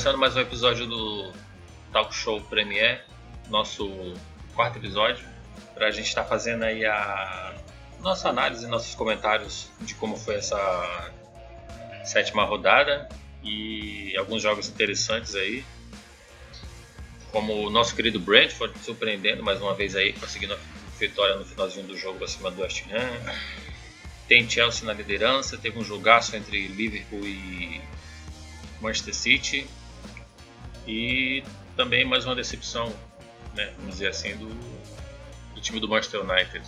começando mais um episódio do Talk Show Premier, nosso quarto episódio, para a gente estar tá fazendo aí a nossa análise, nossos comentários de como foi essa sétima rodada e alguns jogos interessantes aí, como o nosso querido Brentford surpreendendo mais uma vez aí, conseguindo a vitória no finalzinho do jogo acima do West Ham. Tem Chelsea na liderança, teve um jogaço entre Liverpool e Manchester City. E também mais uma decepção, né, vamos dizer assim, do, do time do Manchester United.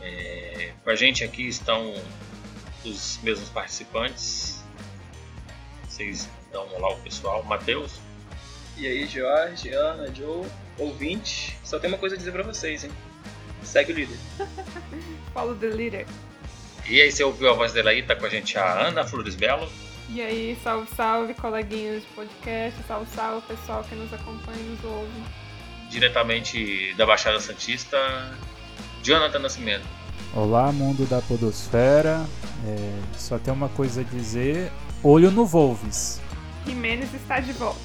É, com a gente aqui estão os mesmos participantes. Vocês dão um olá ao pessoal. Matheus. E aí, Jorge, Ana, Joe, ouvinte. Só tem uma coisa a dizer pra vocês, hein? Segue o líder. Follow the leader. E aí, você ouviu a voz dela aí? Tá com a gente a Ana Flores Belo. E aí, salve, salve, coleguinhas de podcast, salve, salve, pessoal que nos acompanha e nos ouve. Diretamente da Baixada Santista, Jonathan Nascimento. Olá, mundo da Podosfera. É, só tem uma coisa a dizer: olho no Wolves. Jimenez está de volta.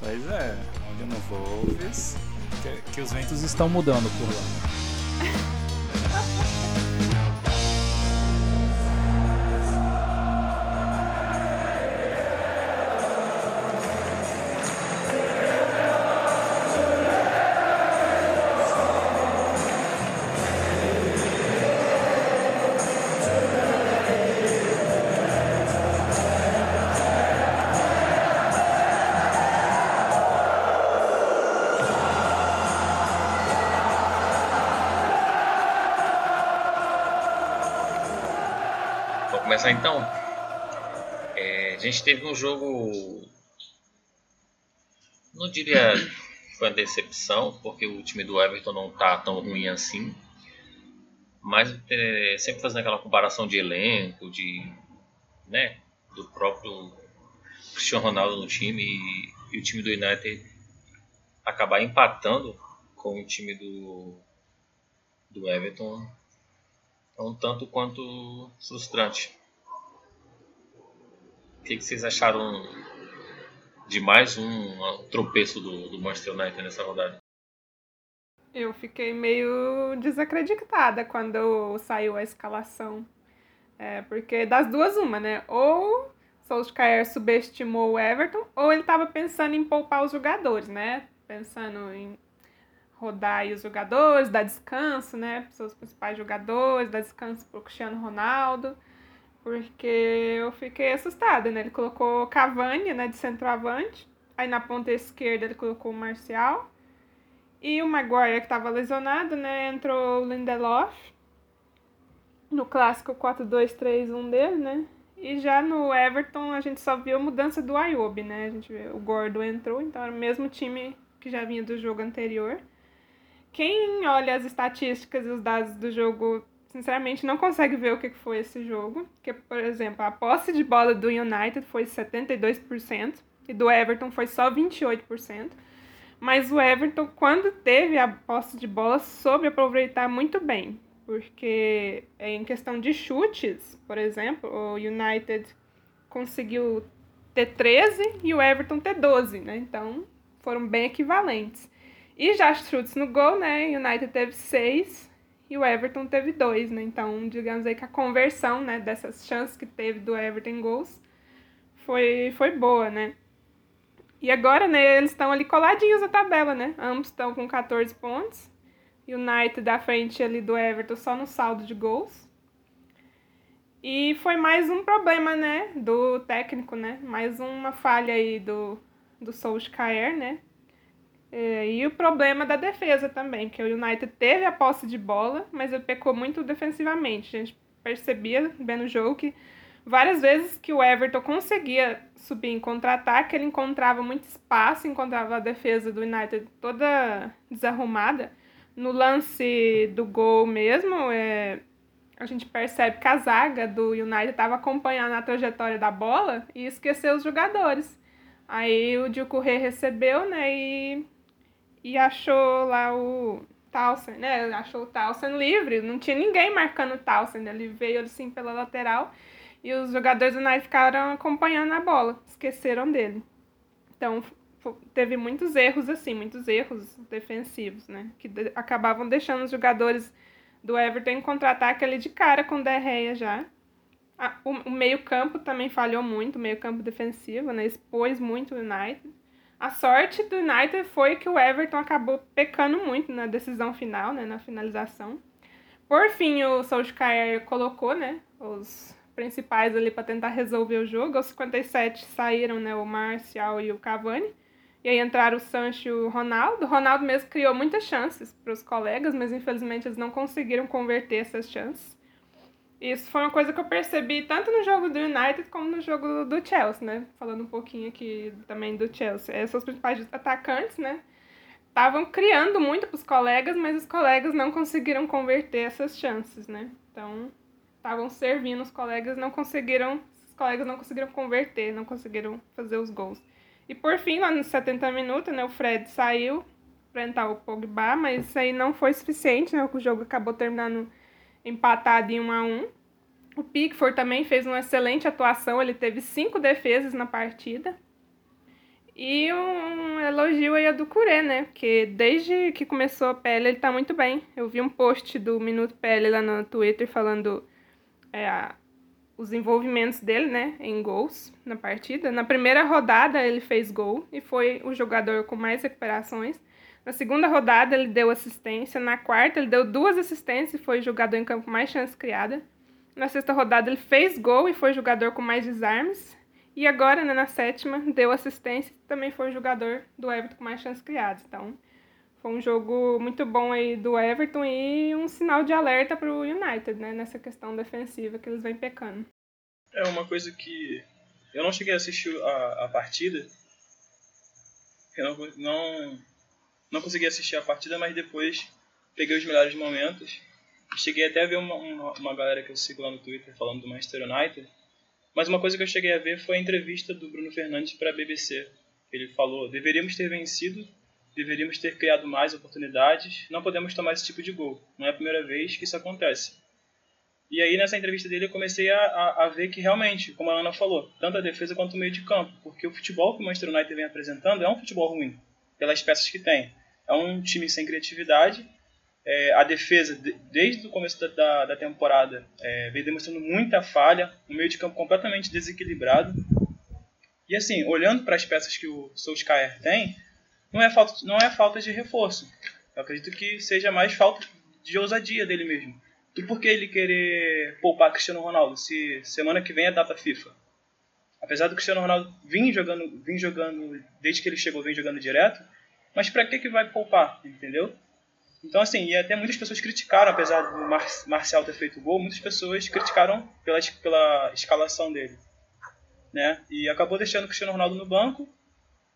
Pois é, olho no Wolves. Que, que os ventos estão mudando por lá. começar então. É, a gente teve um jogo. Não diria foi uma decepção, porque o time do Everton não tá tão ruim assim. Mas é, sempre fazendo aquela comparação de elenco, de. né? Do próprio Cristiano Ronaldo no time e, e o time do United acabar empatando com o time do, do Everton é um tanto quanto frustrante. Que, que vocês acharam de mais um tropeço do, do Manchester United nessa rodada? Eu fiquei meio desacreditada quando saiu a escalação. É, porque das duas, uma, né? Ou Solskjaer subestimou o Everton, ou ele estava pensando em poupar os jogadores, né? Pensando em rodar os jogadores, dar descanso, né, para seus principais jogadores, dar descanso para o Cristiano Ronaldo, porque eu fiquei assustada, né? Ele colocou Cavani, né, de centroavante, aí na ponta esquerda ele colocou o Marcial, e o Maguire, que estava lesionado, né, entrou o Lindelof, no clássico 4-2-3-1 dele, né, e já no Everton a gente só viu a mudança do Ayoub, né, a gente vê, o Gordo entrou, então era o mesmo time que já vinha do jogo anterior, quem olha as estatísticas e os dados do jogo, sinceramente, não consegue ver o que foi esse jogo. Porque, por exemplo, a posse de bola do United foi 72% e do Everton foi só 28%. Mas o Everton, quando teve a posse de bola, soube aproveitar muito bem. Porque em questão de chutes, por exemplo, o United conseguiu ter 13 e o Everton ter 12, né? Então foram bem equivalentes. E já chutes no gol, né? United teve seis e o Everton teve dois, né? Então, digamos aí que a conversão, né, dessas chances que teve do Everton em gols foi, foi boa, né? E agora, né, eles estão ali coladinhos na tabela, né? Ambos estão com 14 pontos. United da frente ali do Everton só no saldo de gols. E foi mais um problema, né, do técnico, né? Mais uma falha aí do, do Solskjaer, né? É, e o problema da defesa também, que o United teve a posse de bola, mas ele pecou muito defensivamente. A gente percebia, vendo o jogo, que várias vezes que o Everton conseguia subir em contra-ataque, ele encontrava muito espaço, encontrava a defesa do United toda desarrumada. No lance do gol mesmo, é, a gente percebe que a zaga do United estava acompanhando a trajetória da bola e esqueceu os jogadores. Aí o Diocorre recebeu, né, e e achou lá o Townsend, né? Achou o Townsend livre, não tinha ninguém marcando o Townsend, ele veio assim pela lateral e os jogadores do United ficaram acompanhando a bola, esqueceram dele. Então teve muitos erros assim, muitos erros defensivos, né? Que de acabavam deixando os jogadores do Everton contra-ataque ali de cara com o Derreia já. O, o meio-campo também falhou muito, o meio-campo defensivo, né? Expôs muito o United. A sorte do United foi que o Everton acabou pecando muito na decisão final, né? Na finalização. Por fim, o Solskjaer colocou, né? Os principais ali para tentar resolver o jogo. Aos 57 saíram, né? O Marcial e o Cavani. E aí entraram o Sancho e o Ronaldo. O Ronaldo mesmo criou muitas chances para os colegas, mas infelizmente eles não conseguiram converter essas chances. Isso foi uma coisa que eu percebi tanto no jogo do United como no jogo do Chelsea, né? Falando um pouquinho aqui também do Chelsea. Esses os principais atacantes, né? Estavam criando muito para os colegas, mas os colegas não conseguiram converter essas chances, né? Então, estavam servindo os colegas, não conseguiram, os colegas não conseguiram converter, não conseguiram fazer os gols. E por fim, lá nos 70 minutos, né, o Fred saiu para entrar o Pogba, mas isso aí não foi suficiente, né? O jogo acabou terminando empatado em 1 a 1. O Pickford também fez uma excelente atuação, ele teve cinco defesas na partida. E um elogio aí a do Curé, né? Porque desde que começou a PL ele tá muito bem. Eu vi um post do Minuto PL lá no Twitter falando é, os envolvimentos dele, né, em gols na partida. Na primeira rodada ele fez gol e foi o jogador com mais recuperações. Na segunda rodada ele deu assistência, na quarta ele deu duas assistências e foi jogador em campo mais chance criada. Na sexta rodada ele fez gol e foi jogador com mais desarmes. E agora, né, na sétima, deu assistência e também foi jogador do Everton com mais chances criadas. Então, foi um jogo muito bom aí do Everton e um sinal de alerta para o United, né? Nessa questão defensiva que eles vêm pecando. É uma coisa que eu não cheguei a assistir a, a partida. Eu não, não, não consegui assistir a partida, mas depois peguei os melhores momentos. Cheguei até a ver uma, uma, uma galera que eu sigo lá no Twitter falando do Manchester United. Mas uma coisa que eu cheguei a ver foi a entrevista do Bruno Fernandes para a BBC. Ele falou: deveríamos ter vencido deveríamos ter criado mais oportunidades, não podemos tomar esse tipo de gol. Não é a primeira vez que isso acontece. E aí, nessa entrevista dele, eu comecei a, a, a, ver que realmente, como a Ana falou, tanto a defesa quanto o meio de campo, porque o futebol que o Manchester United vem apresentando é um futebol ruim, pelas peças que tem. É um time sem criatividade. É, a defesa, de, desde o começo da, da, da temporada, é, vem demonstrando muita falha, um meio de campo completamente desequilibrado. E assim, olhando para as peças que o Solskjaer tem, não é falta, não é falta de reforço. Eu acredito que seja mais falta de ousadia dele mesmo. E por que ele querer poupar Cristiano Ronaldo se semana que vem é data FIFA? Apesar do Cristiano Ronaldo vir jogando, vir jogando desde que ele chegou, vem jogando direto, mas para que que vai poupar, entendeu? Então assim, e até muitas pessoas criticaram, apesar do Mar Marcial ter feito gol, muitas pessoas criticaram pela, pela escalação dele, né? E acabou deixando o Cristiano Ronaldo no banco.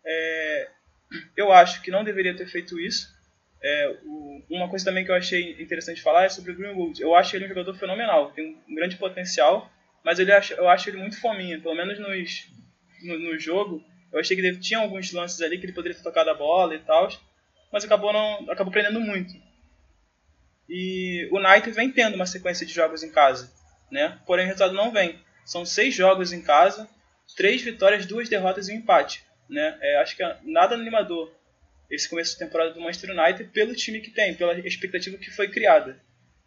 É, eu acho que não deveria ter feito isso. É, o, uma coisa também que eu achei interessante falar é sobre o Greenwood. Eu acho ele um jogador fenomenal, tem um grande potencial, mas ele eu acho ele muito fominha, pelo menos nos, no, no jogo. Eu achei que ele tinha alguns lances ali que ele poderia ter tocado a bola e tal, mas acabou não acabou prendendo muito. E o Knight vem tendo uma sequência de jogos em casa, né? Porém o resultado não vem. São seis jogos em casa, três vitórias, duas derrotas e um empate né? É, acho que é nada animador esse começo de temporada do Manchester United pelo time que tem, pela expectativa que foi criada,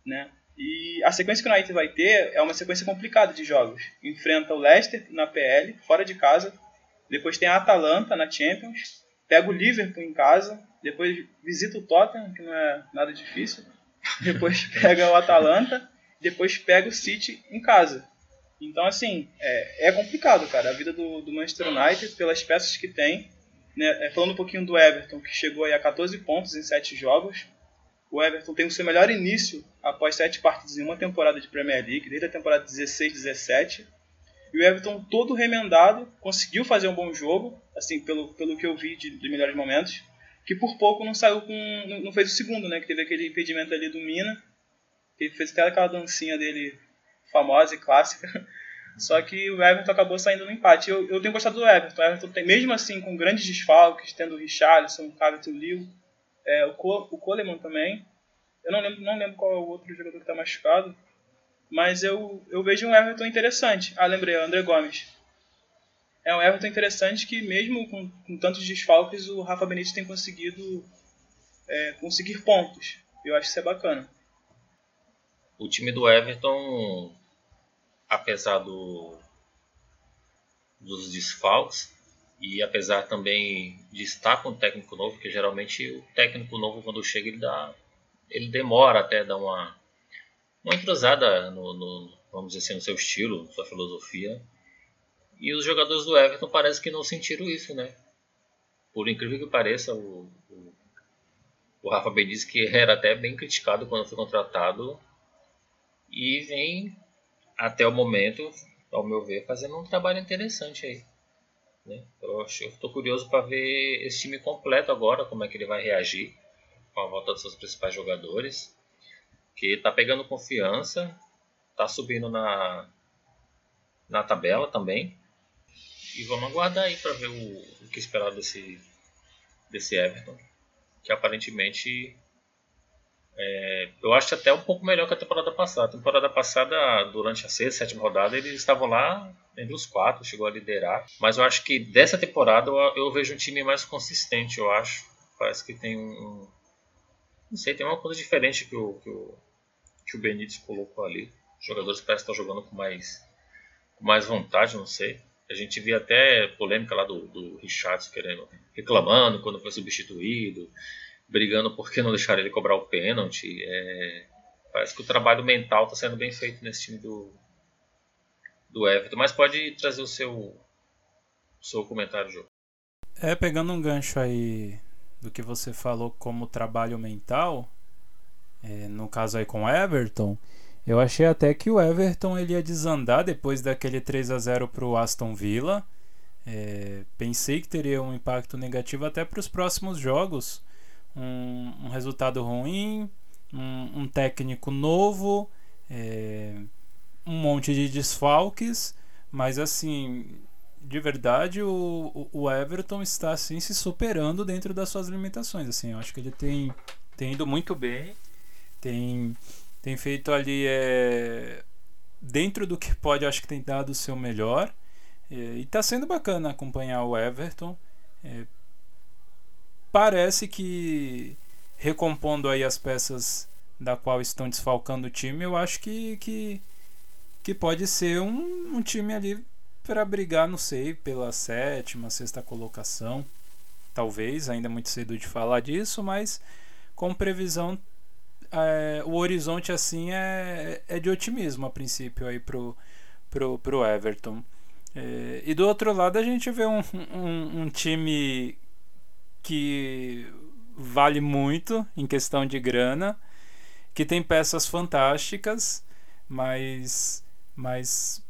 né? E a sequência que o United vai ter é uma sequência complicada de jogos. Enfrenta o Leicester na PL, fora de casa. Depois tem a Atalanta na Champions. Pega o Liverpool em casa. Depois visita o Tottenham, que não é nada difícil. Depois pega o Atalanta. Depois pega o City em casa. Então, assim, é, é complicado, cara. A vida do, do Manchester United, pelas peças que tem. Né? É, falando um pouquinho do Everton, que chegou a 14 pontos em 7 jogos. O Everton tem o seu melhor início após 7 partidas em uma temporada de Premier League, desde a temporada 16-17. E o Everton, todo remendado, conseguiu fazer um bom jogo, assim, pelo, pelo que eu vi de, de melhores momentos. Que por pouco não saiu com. Não, fez o segundo, né? Que teve aquele impedimento ali do Mina. Que fez até aquela dancinha dele famosa e clássica. Só que o Everton acabou saindo no empate. Eu, eu tenho gostado do Everton. O Everton tem, mesmo assim, com grandes desfalques, tendo o Richarlison, o Cavett Liu, é, o, Co, o Coleman também. Eu não lembro, não lembro qual é o outro jogador que está machucado. Mas eu, eu vejo um Everton interessante. Ah, lembrei, o André Gomes. é um Everton interessante que mesmo com, com tantos desfalques, o Rafa Benítez tem conseguido é, conseguir pontos. Eu acho que isso é bacana. O time do Everton, apesar do, dos desfalques, e apesar também de estar com um técnico novo, porque geralmente o técnico novo quando chega ele dá ele demora até dar uma uma entrosada no, no vamos dizer assim no seu estilo, sua filosofia. E os jogadores do Everton parece que não sentiram isso, né? Por incrível que pareça, o, o, o Rafa Benítez que era até bem criticado quando foi contratado e vem até o momento, ao meu ver, fazendo um trabalho interessante aí. Né? Eu estou curioso para ver esse time completo agora, como é que ele vai reagir com a volta dos seus principais jogadores. Que está pegando confiança, está subindo na, na tabela também. E vamos aguardar aí para ver o, o, que esperar desse, desse Everton. Que aparentemente é, eu acho até um pouco melhor que a temporada passada. A temporada passada, durante a sexta, sétima rodada, eles estavam lá entre os quatro, chegou a liderar. Mas eu acho que dessa temporada eu, eu vejo um time mais consistente, eu acho. Parece que tem um. Não sei, tem uma coisa diferente que o, que o, que o Benítez colocou ali. Os jogadores parecem estar jogando com mais, com mais vontade, não sei. A gente via até polêmica lá do, do Richardson querendo, reclamando quando foi substituído, brigando por que não deixaram ele cobrar o pênalti. É, parece que o trabalho mental está sendo bem feito nesse time do, do Everton, mas pode trazer o seu, o seu comentário, João. É, pegando um gancho aí do que você falou como trabalho mental, é, no caso aí com o Everton, eu achei até que o Everton ele ia desandar depois daquele 3 a 0 para o Aston Villa. É, pensei que teria um impacto negativo até para os próximos jogos. Um, um resultado ruim, um, um técnico novo. É, um monte de desfalques, mas assim, de verdade o, o Everton está assim se superando dentro das suas limitações, assim, eu acho que ele tem, tem ido muito bem, tem, tem feito ali é, dentro do que pode, acho que tem dado o seu melhor é, e está sendo bacana acompanhar o Everton. É, parece que recompondo aí as peças da qual estão desfalcando o time, eu acho que, que que pode ser um, um time ali para brigar, não sei, pela sétima, sexta colocação. Talvez, ainda é muito cedo de falar disso, mas com previsão, é, o horizonte assim é, é de otimismo a princípio aí pro, pro, pro Everton. É, e do outro lado a gente vê um, um, um time que vale muito em questão de grana, que tem peças fantásticas, mas mas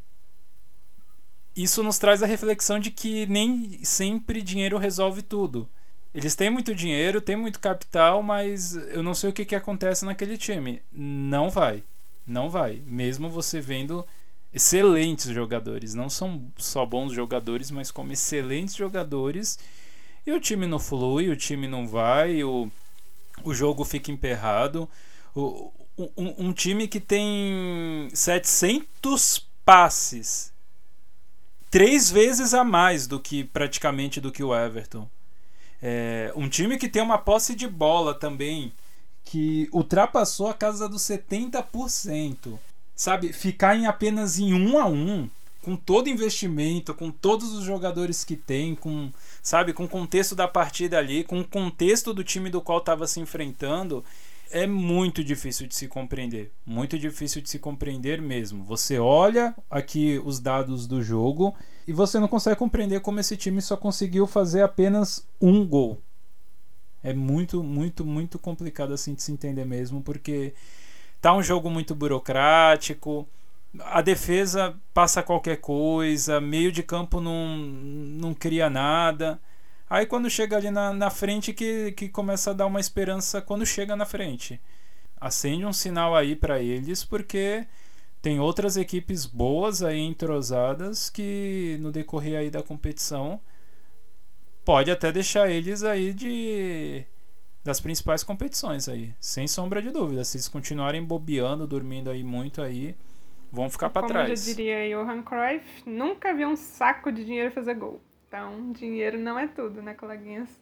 isso nos traz a reflexão de que nem sempre dinheiro resolve tudo. Eles têm muito dinheiro, têm muito capital, mas eu não sei o que, que acontece naquele time. Não vai. Não vai. Mesmo você vendo excelentes jogadores. Não são só bons jogadores, mas como excelentes jogadores. E o time não flui, o time não vai, o, o jogo fica emperrado. O, um, um time que tem 700 passes, três vezes a mais do que praticamente do que o Everton. É, um time que tem uma posse de bola também que ultrapassou a casa dos 70%. Sabe, ficar em apenas em um a um, com todo investimento, com todos os jogadores que tem, com, sabe, com o contexto da partida ali, com o contexto do time do qual estava se enfrentando, é muito difícil de se compreender. Muito difícil de se compreender mesmo. Você olha aqui os dados do jogo e você não consegue compreender como esse time só conseguiu fazer apenas um gol. É muito, muito, muito complicado assim de se entender mesmo, porque tá um jogo muito burocrático. A defesa passa qualquer coisa, meio de campo não, não cria nada. Aí quando chega ali na, na frente que, que começa a dar uma esperança quando chega na frente. Acende um sinal aí para eles porque tem outras equipes boas aí entrosadas que no decorrer aí da competição pode até deixar eles aí de das principais competições aí, sem sombra de dúvida. Se eles continuarem bobeando, dormindo aí muito aí, vão ficar para Como trás. já diria Johan Cruyff, nunca vi um saco de dinheiro fazer gol. Então, dinheiro não é tudo, né, coleguinhas?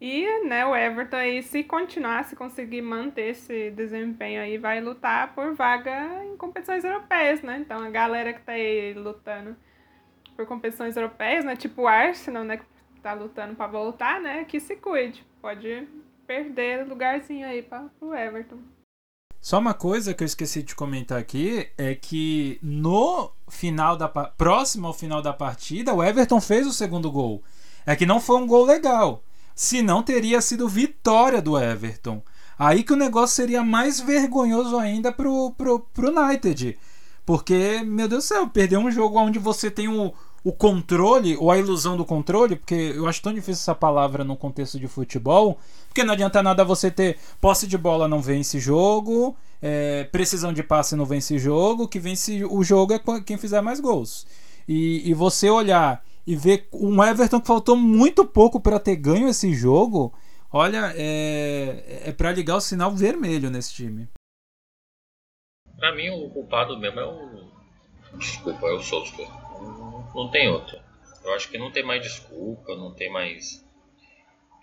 E, né, o Everton aí, se continuar, se conseguir manter esse desempenho aí, vai lutar por vaga em competições europeias, né? Então, a galera que tá aí lutando por competições europeias, né, tipo o Arsenal, né, que tá lutando para voltar, né, que se cuide. Pode perder lugarzinho aí para o Everton. Só uma coisa que eu esqueci de comentar aqui é que no final da próximo ao final da partida, o Everton fez o segundo gol. É que não foi um gol legal. Se não teria sido vitória do Everton. Aí que o negócio seria mais vergonhoso ainda pro, pro, pro United. Porque, meu Deus do céu, perder um jogo onde você tem o, o controle, ou a ilusão do controle, porque eu acho tão difícil essa palavra no contexto de futebol, porque não adianta nada você ter posse de bola não vence jogo, é, precisão de passe não vence jogo, que vence o jogo é quem fizer mais gols. E, e você olhar e ver um Everton que faltou muito pouco para ter ganho esse jogo, olha, é, é para ligar o sinal vermelho nesse time. Para mim, o culpado mesmo é o. Desculpa, é o Solskjaer não tem outra. Eu acho que não tem mais desculpa, não tem mais.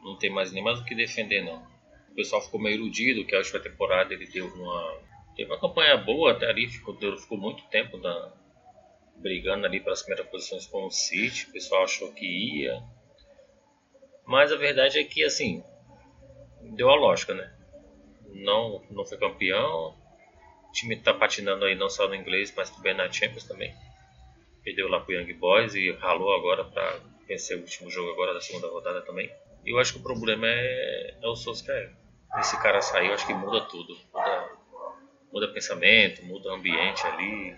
Não tem mais nem mais o que defender não. O pessoal ficou meio iludido que a temporada ele deu uma. Teve uma campanha boa até ali, ficou, ficou muito tempo brigando ali para as primeiras posições com o City. O pessoal achou que ia. Mas a verdade é que assim, deu a lógica, né? Não, não foi campeão. O time está patinando aí não só no inglês, mas também na Champions também perdeu lá pro Young Boys e ralou agora para vencer o último jogo agora da segunda rodada também. Eu acho que o problema é, é o Solskjaer. Esse cara sair, eu acho que muda tudo. Muda, muda pensamento, muda ambiente ali.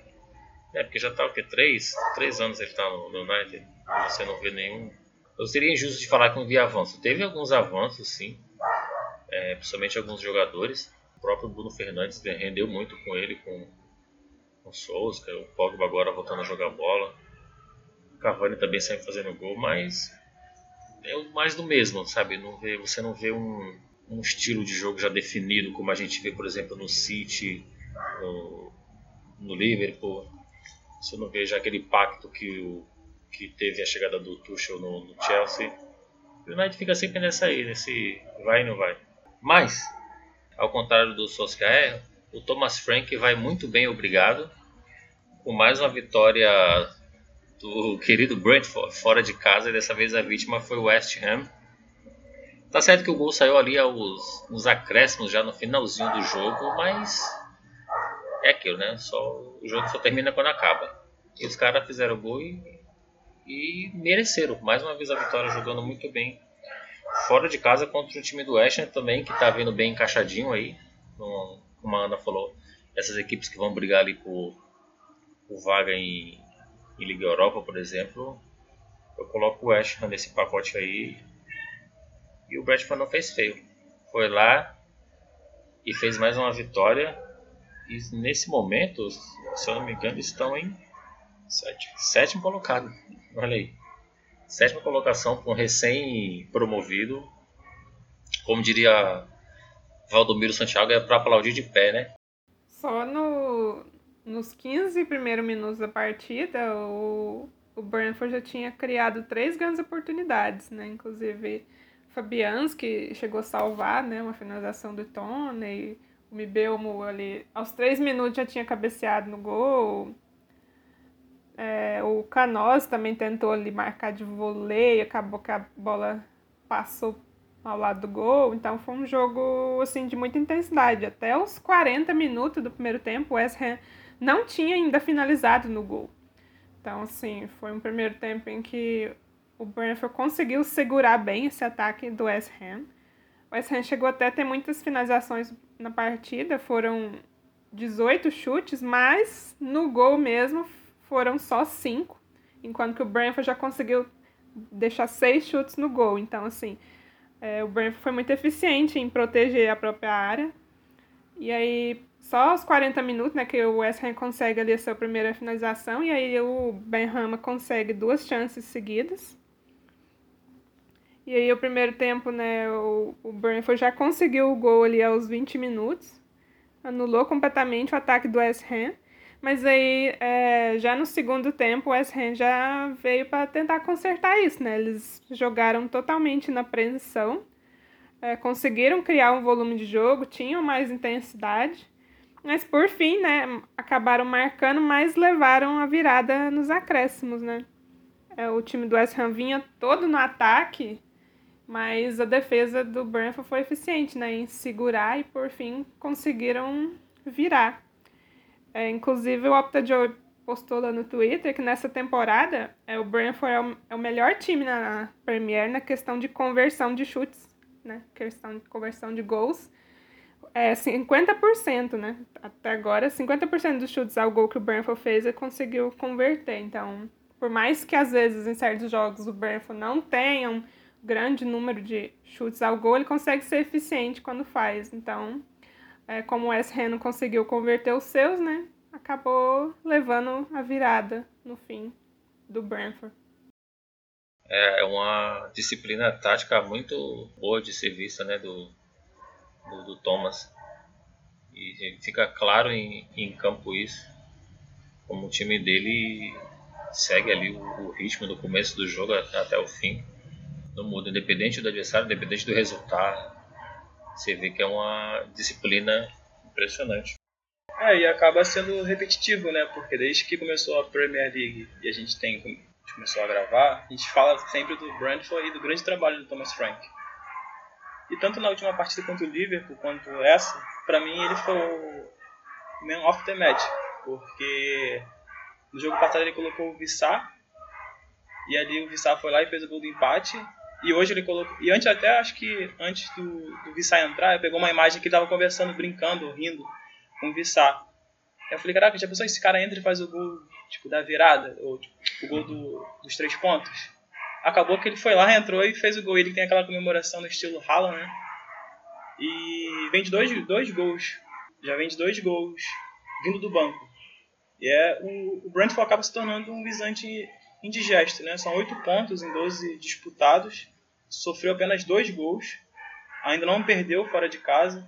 É, porque já tá o que? Três? Três anos ele tá no, United e você não vê nenhum. Eu seria injusto de falar que não via avanço. Teve alguns avanços, sim. É, principalmente alguns jogadores. O próprio Bruno Fernandes rendeu muito com ele, com com o Souza, o Pogba agora voltando a jogar bola. O Cavani também sempre fazendo gol, mas é mais do mesmo, sabe? Não vê, você não vê um, um estilo de jogo já definido, como a gente vê, por exemplo, no City, no, no Liverpool. Você não vê já aquele pacto que, o, que teve a chegada do Tuchel no, no Chelsea. O United fica sempre nessa aí, nesse vai e não vai. Mas, ao contrário do Solskjaer, o Thomas Frank vai muito bem, obrigado. Com mais uma vitória do querido Brentford, fora de casa, e dessa vez a vítima foi o West Ham. Tá certo que o gol saiu ali aos, nos acréscimos já no finalzinho do jogo, mas é aquilo, né? Só, o jogo só termina quando acaba. E os caras fizeram o gol e, e mereceram. Mais uma vez a vitória jogando muito bem. Fora de casa contra o time do West Ham também, que tá vindo bem encaixadinho aí. Como a Ana falou, essas equipes que vão brigar ali por, por vaga em, em Liga Europa, por exemplo, eu coloco o West Ham nesse pacote aí. E o Bradford não fez feio. Foi lá e fez mais uma vitória. E nesse momento, se eu não me engano, estão em sétimo, sétimo colocado. Olha aí. Sétima colocação com recém-promovido. Como diria Valdomiro Santiago é para aplaudir de pé, né? Só no, nos 15 primeiros minutos da partida, o, o Brentford já tinha criado três grandes oportunidades, né? Inclusive, Fabianski chegou a salvar, né? Uma finalização do Tony. O Mibelmo ali, aos três minutos já tinha cabeceado no gol. É, o Canoz também tentou ali marcar de voleio, acabou que a bola passou ao lado do gol. Então foi um jogo assim de muita intensidade. Até os 40 minutos do primeiro tempo, o West Ham não tinha ainda finalizado no gol. Então, assim, foi um primeiro tempo em que o Brentford conseguiu segurar bem esse ataque do West Ham. O West Ham chegou até a ter muitas finalizações na partida, foram 18 chutes, mas no gol mesmo foram só 5, enquanto que o Brentford já conseguiu deixar seis chutes no gol. Então, assim, é, o Brentford foi muito eficiente em proteger a própria área. E aí, só aos 40 minutos, né, que o West Ham consegue ali a sua primeira finalização, e aí o Benrahma consegue duas chances seguidas. E aí, o primeiro tempo, né, o, o Brentford já conseguiu o gol ali aos 20 minutos, anulou completamente o ataque do West Ham. Mas aí, é, já no segundo tempo, o West Ham já veio para tentar consertar isso, né? Eles jogaram totalmente na pressão, é, conseguiram criar um volume de jogo, tinham mais intensidade, mas por fim, né, acabaram marcando, mas levaram a virada nos acréscimos, né? É, o time do West Ham vinha todo no ataque, mas a defesa do Brentford foi eficiente, né, em segurar e por fim conseguiram virar. É, inclusive, o Opta postou lá no Twitter que nessa temporada é, o Brentford é o, é o melhor time na Premier na questão de conversão de chutes, né? Questão de conversão de gols. É 50%, né? Até agora, 50% dos chutes ao gol que o Brentford fez ele conseguiu converter. Então, por mais que às vezes em certos jogos o Brentford não tenha um grande número de chutes ao gol, ele consegue ser eficiente quando faz. Então, é, como o Ham não conseguiu converter os seus, né? Acabou levando a virada no fim do Brentford. É, é uma disciplina tática muito boa de ser vista, né? Do, do, do Thomas. E fica claro em, em campo isso. Como o time dele segue ali o, o ritmo do começo do jogo até o fim. Não muda, independente do adversário, independente do resultado você vê que é uma disciplina impressionante. É, e acaba sendo repetitivo, né? Porque desde que começou a Premier League e a gente tem começou a gravar, a gente fala sempre do Brentford e do grande trabalho do Thomas Frank. E tanto na última partida contra o Liverpool quanto essa, para mim ele foi o man of the match, porque no jogo passado ele colocou o Vissar e ali o Vissar foi lá e fez o gol do empate e hoje ele colocou. E antes até acho que antes do, do Vissar entrar, pegou uma imagem que ele tava conversando, brincando, rindo com o Vissar. Eu falei, caraca, já pensou esse cara entra e faz o gol tipo, da virada, ou tipo, o gol do, dos três pontos? Acabou que ele foi lá, entrou e fez o gol. Ele tem aquela comemoração no estilo Haaland, né? E vem de dois, dois gols. Já vem de dois gols vindo do banco. E é, o, o Brentford acaba se tornando um visante indigesto, né? São oito pontos em 12 disputados sofreu apenas dois gols, ainda não perdeu fora de casa.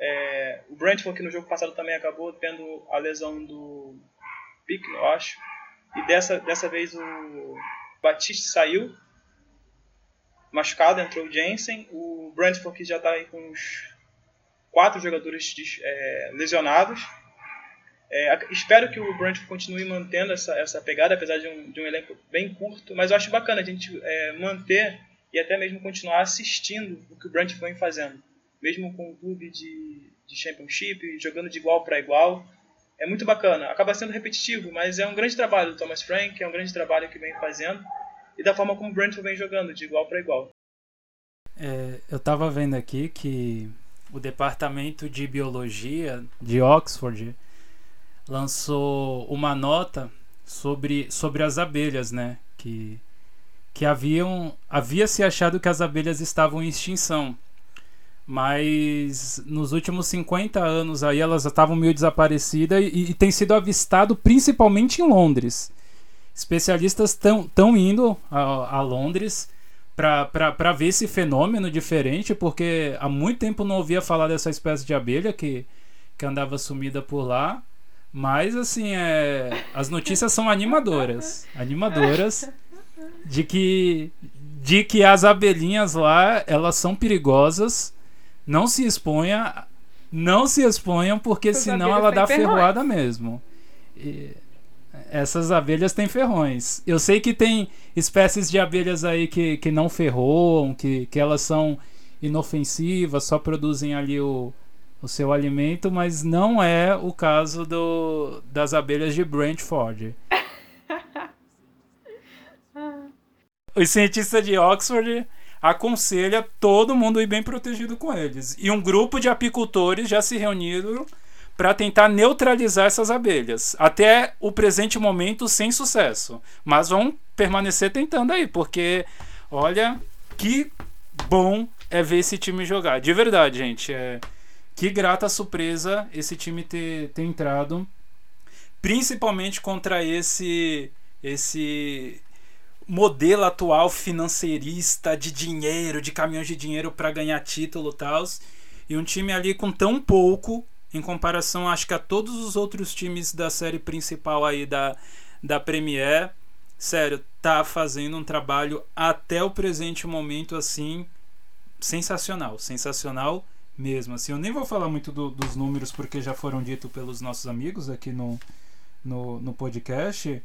É, o Brentford, que no jogo passado também acabou tendo a lesão do Pick, eu acho. E dessa, dessa vez o Batiste saiu, machucado, entrou o Jensen. O Brentford que já está aí com uns quatro jogadores é, lesionados. É, espero que o Brentford continue mantendo essa, essa pegada, apesar de um, de um elenco bem curto. Mas eu acho bacana a gente é, manter e até mesmo continuar assistindo o que o Brentford vem fazendo. Mesmo com um clube de, de Championship, jogando de igual para igual. É muito bacana. Acaba sendo repetitivo, mas é um grande trabalho do Thomas Frank, é um grande trabalho que vem fazendo. E da forma como o Brentford vem jogando, de igual para igual. É, eu estava vendo aqui que o departamento de biologia de Oxford lançou uma nota sobre, sobre as abelhas, né? Que que haviam havia se achado que as abelhas estavam em extinção. Mas nos últimos 50 anos aí elas estavam meio desaparecidas e, e tem sido avistado principalmente em Londres. Especialistas estão indo a, a Londres para ver esse fenômeno diferente, porque há muito tempo não ouvia falar dessa espécie de abelha que, que andava sumida por lá. Mas assim, é, as notícias são animadoras. Animadoras de que de que as abelhinhas lá, elas são perigosas. Não se exponha, não se exponham porque senão ela dá ferroada mesmo. E essas abelhas têm ferrões. Eu sei que tem espécies de abelhas aí que, que não ferroam, que, que elas são inofensivas, só produzem ali o, o seu alimento, mas não é o caso do, das abelhas de Brentford. os cientistas de Oxford aconselha todo mundo ir bem protegido com eles. E um grupo de apicultores já se reuniram para tentar neutralizar essas abelhas. Até o presente momento, sem sucesso. Mas vão permanecer tentando aí, porque olha que bom é ver esse time jogar. De verdade, gente. É, que grata surpresa esse time ter, ter entrado. Principalmente contra esse esse modelo atual financeirista de dinheiro, de caminhões de dinheiro para ganhar título e tal. E um time ali com tão pouco em comparação, acho que a todos os outros times da série principal aí da, da Premier. Sério, tá fazendo um trabalho até o presente momento assim sensacional, sensacional mesmo. Assim, eu nem vou falar muito do, dos números porque já foram ditos pelos nossos amigos aqui no, no, no podcast,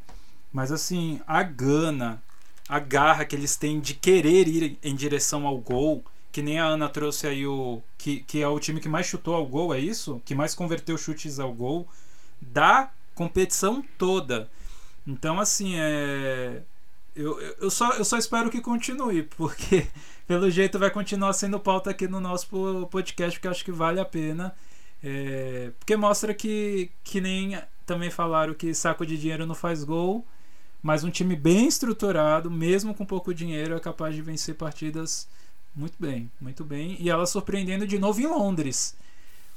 mas assim, a gana, a garra que eles têm de querer ir em direção ao gol, que nem a Ana trouxe aí o que, que é o time que mais chutou ao gol, é isso? Que mais converteu chutes ao gol da competição toda. Então, assim, é eu, eu, só, eu só espero que continue, porque pelo jeito vai continuar sendo pauta aqui no nosso podcast, porque acho que vale a pena. É, porque mostra que, que nem também falaram que saco de dinheiro não faz gol, mas um time bem estruturado, mesmo com pouco dinheiro, é capaz de vencer partidas muito bem, muito bem. E ela surpreendendo de novo em Londres.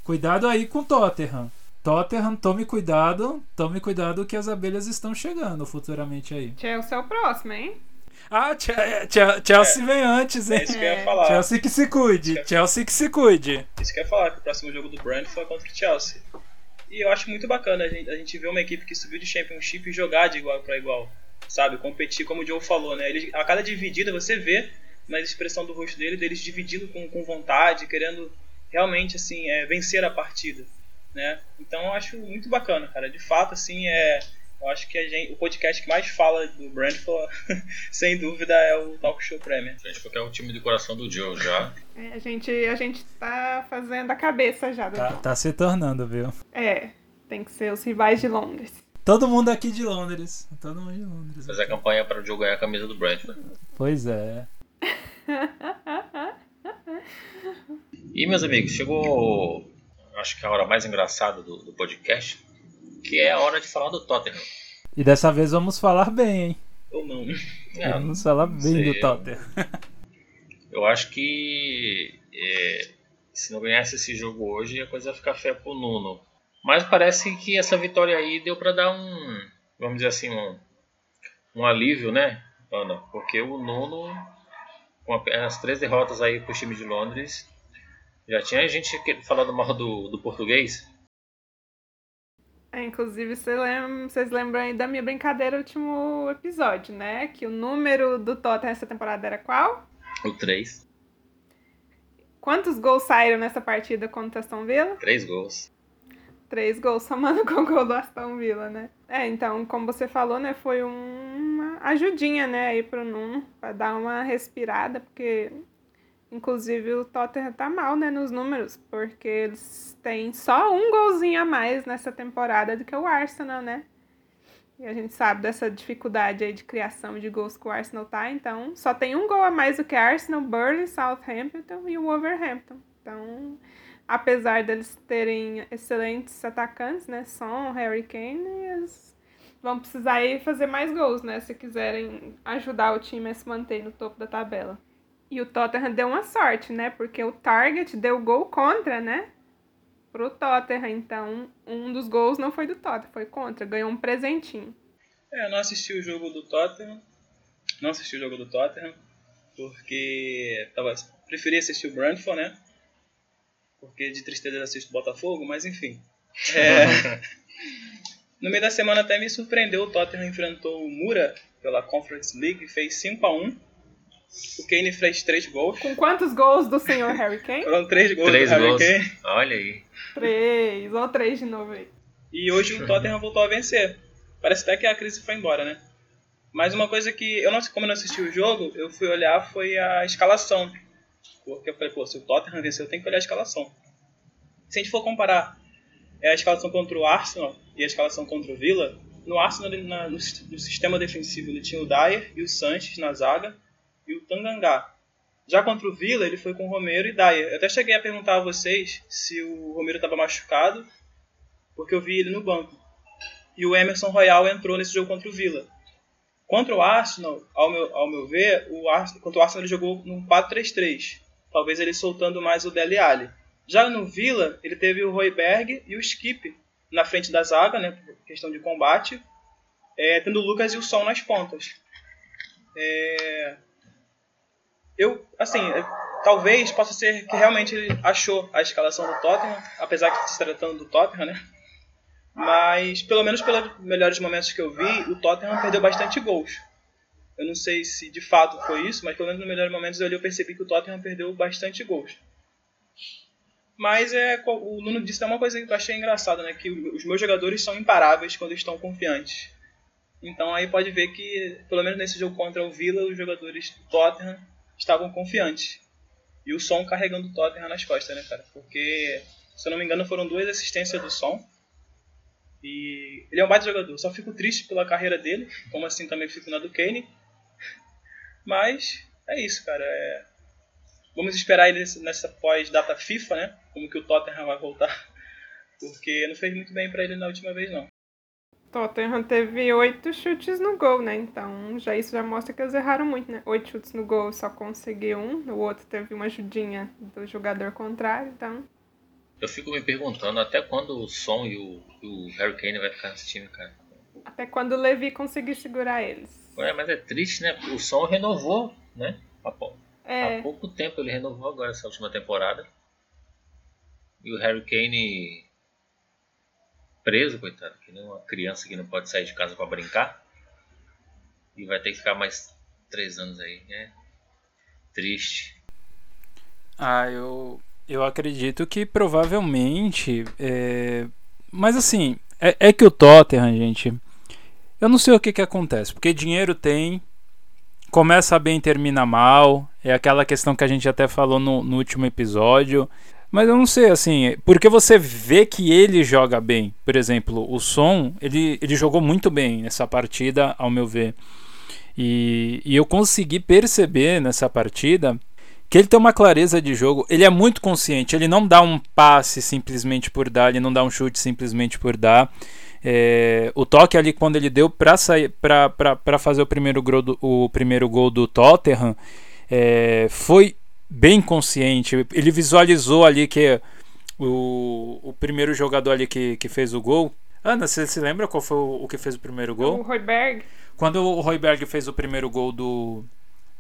Cuidado aí com Tottenham. Tottenham, tome cuidado, tome cuidado que as abelhas estão chegando futuramente aí. Chelsea é o próximo, hein? Ah, Chelsea é. vem antes, hein? É isso que eu ia falar. Chelsea que se cuide, Chelsea que se cuide. Isso que eu ia falar, que o próximo jogo do Brand foi contra o Chelsea. E eu acho muito bacana a gente, a gente ver uma equipe que subiu de Championship jogar de igual para igual, sabe? Competir, como o Joe falou, né? Ele, a cada dividida você vê na expressão do rosto dele, deles dividindo com, com vontade, querendo realmente, assim, é, vencer a partida né? Então eu acho muito bacana, cara. De fato, assim, é. Eu acho que a gente, o podcast que mais fala do Brentford, sem dúvida, é o Talk Show Premier. A gente porque é o time de coração do Joe já. É, a, gente, a gente tá fazendo a cabeça já. Tá, tá se tornando, viu? É, tem que ser os rivais de Londres. Todo mundo aqui de Londres. Todo mundo de Londres. Fazer a campanha para o Joe ganhar a camisa do Brentford. Pois é. e meus amigos, chegou acho que é a hora mais engraçada do, do podcast, que é a hora de falar do Tottenham. E dessa vez vamos falar bem, hein? Ou não. É, vamos falar bem sei, do Tottenham. Eu acho que é, se não ganhasse esse jogo hoje, a coisa ia ficar feia pro Nuno. Mas parece que essa vitória aí deu para dar um, vamos dizer assim, um, um alívio, né, Ana? Porque o Nuno, com as três derrotas aí pro time de Londres, já tinha gente falando mal do, do português? É, inclusive, vocês lembram, vocês lembram aí da minha brincadeira no último episódio, né? Que o número do Tottenham essa temporada era qual? O 3. Quantos gols saíram nessa partida contra o Aston Villa? Três gols. Três gols somando com o gol do Aston Villa, né? É, então, como você falou, né? Foi uma ajudinha, né? Aí pro Nuno, pra dar uma respirada, porque Inclusive o Tottenham tá mal, né, nos números, porque eles têm só um golzinho a mais nessa temporada do que o Arsenal, né? E a gente sabe dessa dificuldade aí de criação de gols que o Arsenal tá, então só tem um gol a mais do que Arsenal, Burnley, Southampton e o Wolverhampton. Então, apesar deles terem excelentes atacantes, né, Son, Harry Kane, eles vão precisar aí fazer mais gols, né, se quiserem ajudar o time a se manter no topo da tabela. E o Tottenham deu uma sorte, né? Porque o Target deu gol contra, né? Pro Tottenham. Então, um dos gols não foi do Tottenham, foi contra. Ganhou um presentinho. É, eu não assisti o jogo do Tottenham. Não assisti o jogo do Tottenham. Porque tava, preferi assistir o Brentford, né? Porque de tristeza eu assisto o Botafogo, mas enfim. É, no meio da semana até me surpreendeu. O Tottenham enfrentou o Mura pela Conference League, fez 5 a 1 o Kane fez três gols. Com quantos gols do senhor Harry Kane? Foram três gols três do gols. Harry Kane. Olha aí. Três, ou três de novo aí. E hoje o Tottenham voltou a vencer. Parece até que a crise foi embora, né? Mas uma coisa que eu não sei como eu não assisti o jogo, eu fui olhar foi a escalação. Porque eu falei, pô, se o Tottenham venceu, eu tenho que olhar a escalação. Se a gente for comparar a escalação contra o Arsenal e a escalação contra o Villa, no Arsenal, na, no, no, sistema defensivo, ele tinha o Dyer e o Sanches na zaga e o Tangangá. Já contra o Vila, ele foi com o Romero e Dyer. Eu até cheguei a perguntar a vocês se o Romero estava machucado, porque eu vi ele no banco. E o Emerson Royal entrou nesse jogo contra o Vila. Contra o Arsenal, ao meu, ao meu ver, o Arsenal, contra o Arsenal ele jogou num 4-3-3. Talvez ele soltando mais o Dele Alli. Já no Vila, ele teve o Royberg e o Skip na frente da zaga, né, por questão de combate, é, tendo o Lucas e o Sol nas pontas. É, eu, assim, talvez possa ser que realmente ele achou a escalação do Tottenham, apesar de se tratando do Tottenham, né? Mas, pelo menos pelos melhores momentos que eu vi, o Tottenham perdeu bastante gols. Eu não sei se de fato foi isso, mas pelo menos nos melhores momentos eu percebi que o Tottenham perdeu bastante gols. Mas é, o Nuno disse uma coisa que eu achei engraçada, né? Que os meus jogadores são imparáveis quando estão confiantes. Então aí pode ver que, pelo menos nesse jogo contra o Villa, os jogadores do Tottenham estavam confiantes. E o Som carregando o Tottenham nas costas, né, cara? Porque, se eu não me engano, foram duas assistências do Som. E ele é um baita jogador. Só fico triste pela carreira dele, como assim também fico na do Kane. Mas é isso, cara. É... Vamos esperar ele nessa pós-data FIFA, né? Como que o Tottenham vai voltar. Porque não fez muito bem para ele na última vez, não. Tottenham teve oito chutes no gol, né? Então já isso já mostra que eles erraram muito, né? Oito chutes no gol, só conseguiu um. O outro teve uma ajudinha do jogador contrário, então. Eu fico me perguntando até quando o Son e o, o Harry Kane vai ficar nesse time, cara. Até quando o Levi conseguir segurar eles. É, mas é triste, né? O Som renovou, né? Há, é. há pouco tempo ele renovou agora essa última temporada. E o Harry Kane preso, coitado, que nem uma criança que não pode sair de casa para brincar. E vai ter que ficar mais três anos aí, né? Triste. Ah, eu, eu acredito que provavelmente. É... Mas assim, é, é que o Tottenham, gente eu não sei o que, que acontece, porque dinheiro tem, começa bem e termina mal. É aquela questão que a gente até falou no, no, último episódio. Mas eu não sei, assim, porque você vê que ele joga bem. Por exemplo, o Som, ele, ele jogou muito bem nessa partida, ao meu ver. E, e eu consegui perceber nessa partida que ele tem uma clareza de jogo, ele é muito consciente, ele não dá um passe simplesmente por dar, ele não dá um chute simplesmente por dar. É, o toque ali quando ele deu para sair para fazer o primeiro gol do, o primeiro gol do Tottenham é, foi bem consciente. Ele visualizou ali que o, o primeiro jogador ali que, que fez o gol. Ana, você se lembra qual foi o, o que fez o primeiro gol? O Royberg. Quando o Royberg fez o primeiro gol do,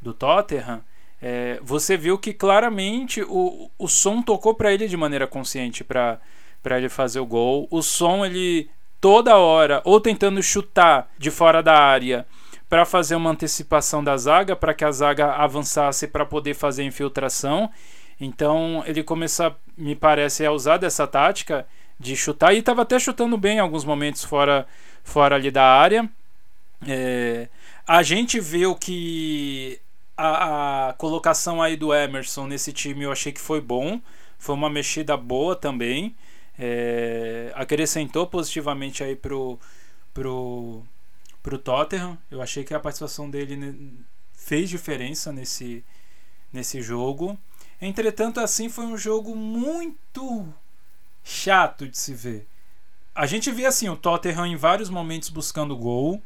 do Tottenham, é, você viu que claramente o, o som tocou para ele de maneira consciente para ele fazer o gol. O som ele toda hora ou tentando chutar de fora da área para fazer uma antecipação da zaga, para que a zaga avançasse para poder fazer infiltração. Então ele começa, me parece, a usar dessa tática de chutar e estava até chutando bem em alguns momentos fora, fora ali da área. É, a gente viu que a, a, colocação aí do Emerson nesse time eu achei que foi bom, foi uma mexida boa também é, acrescentou positivamente aí pro, pro, pro Tottenham. Eu achei que a participação dele fez diferença nesse, nesse jogo. Entretanto, assim foi um jogo muito chato de se ver. A gente vê assim o Tottenham em vários momentos buscando gol.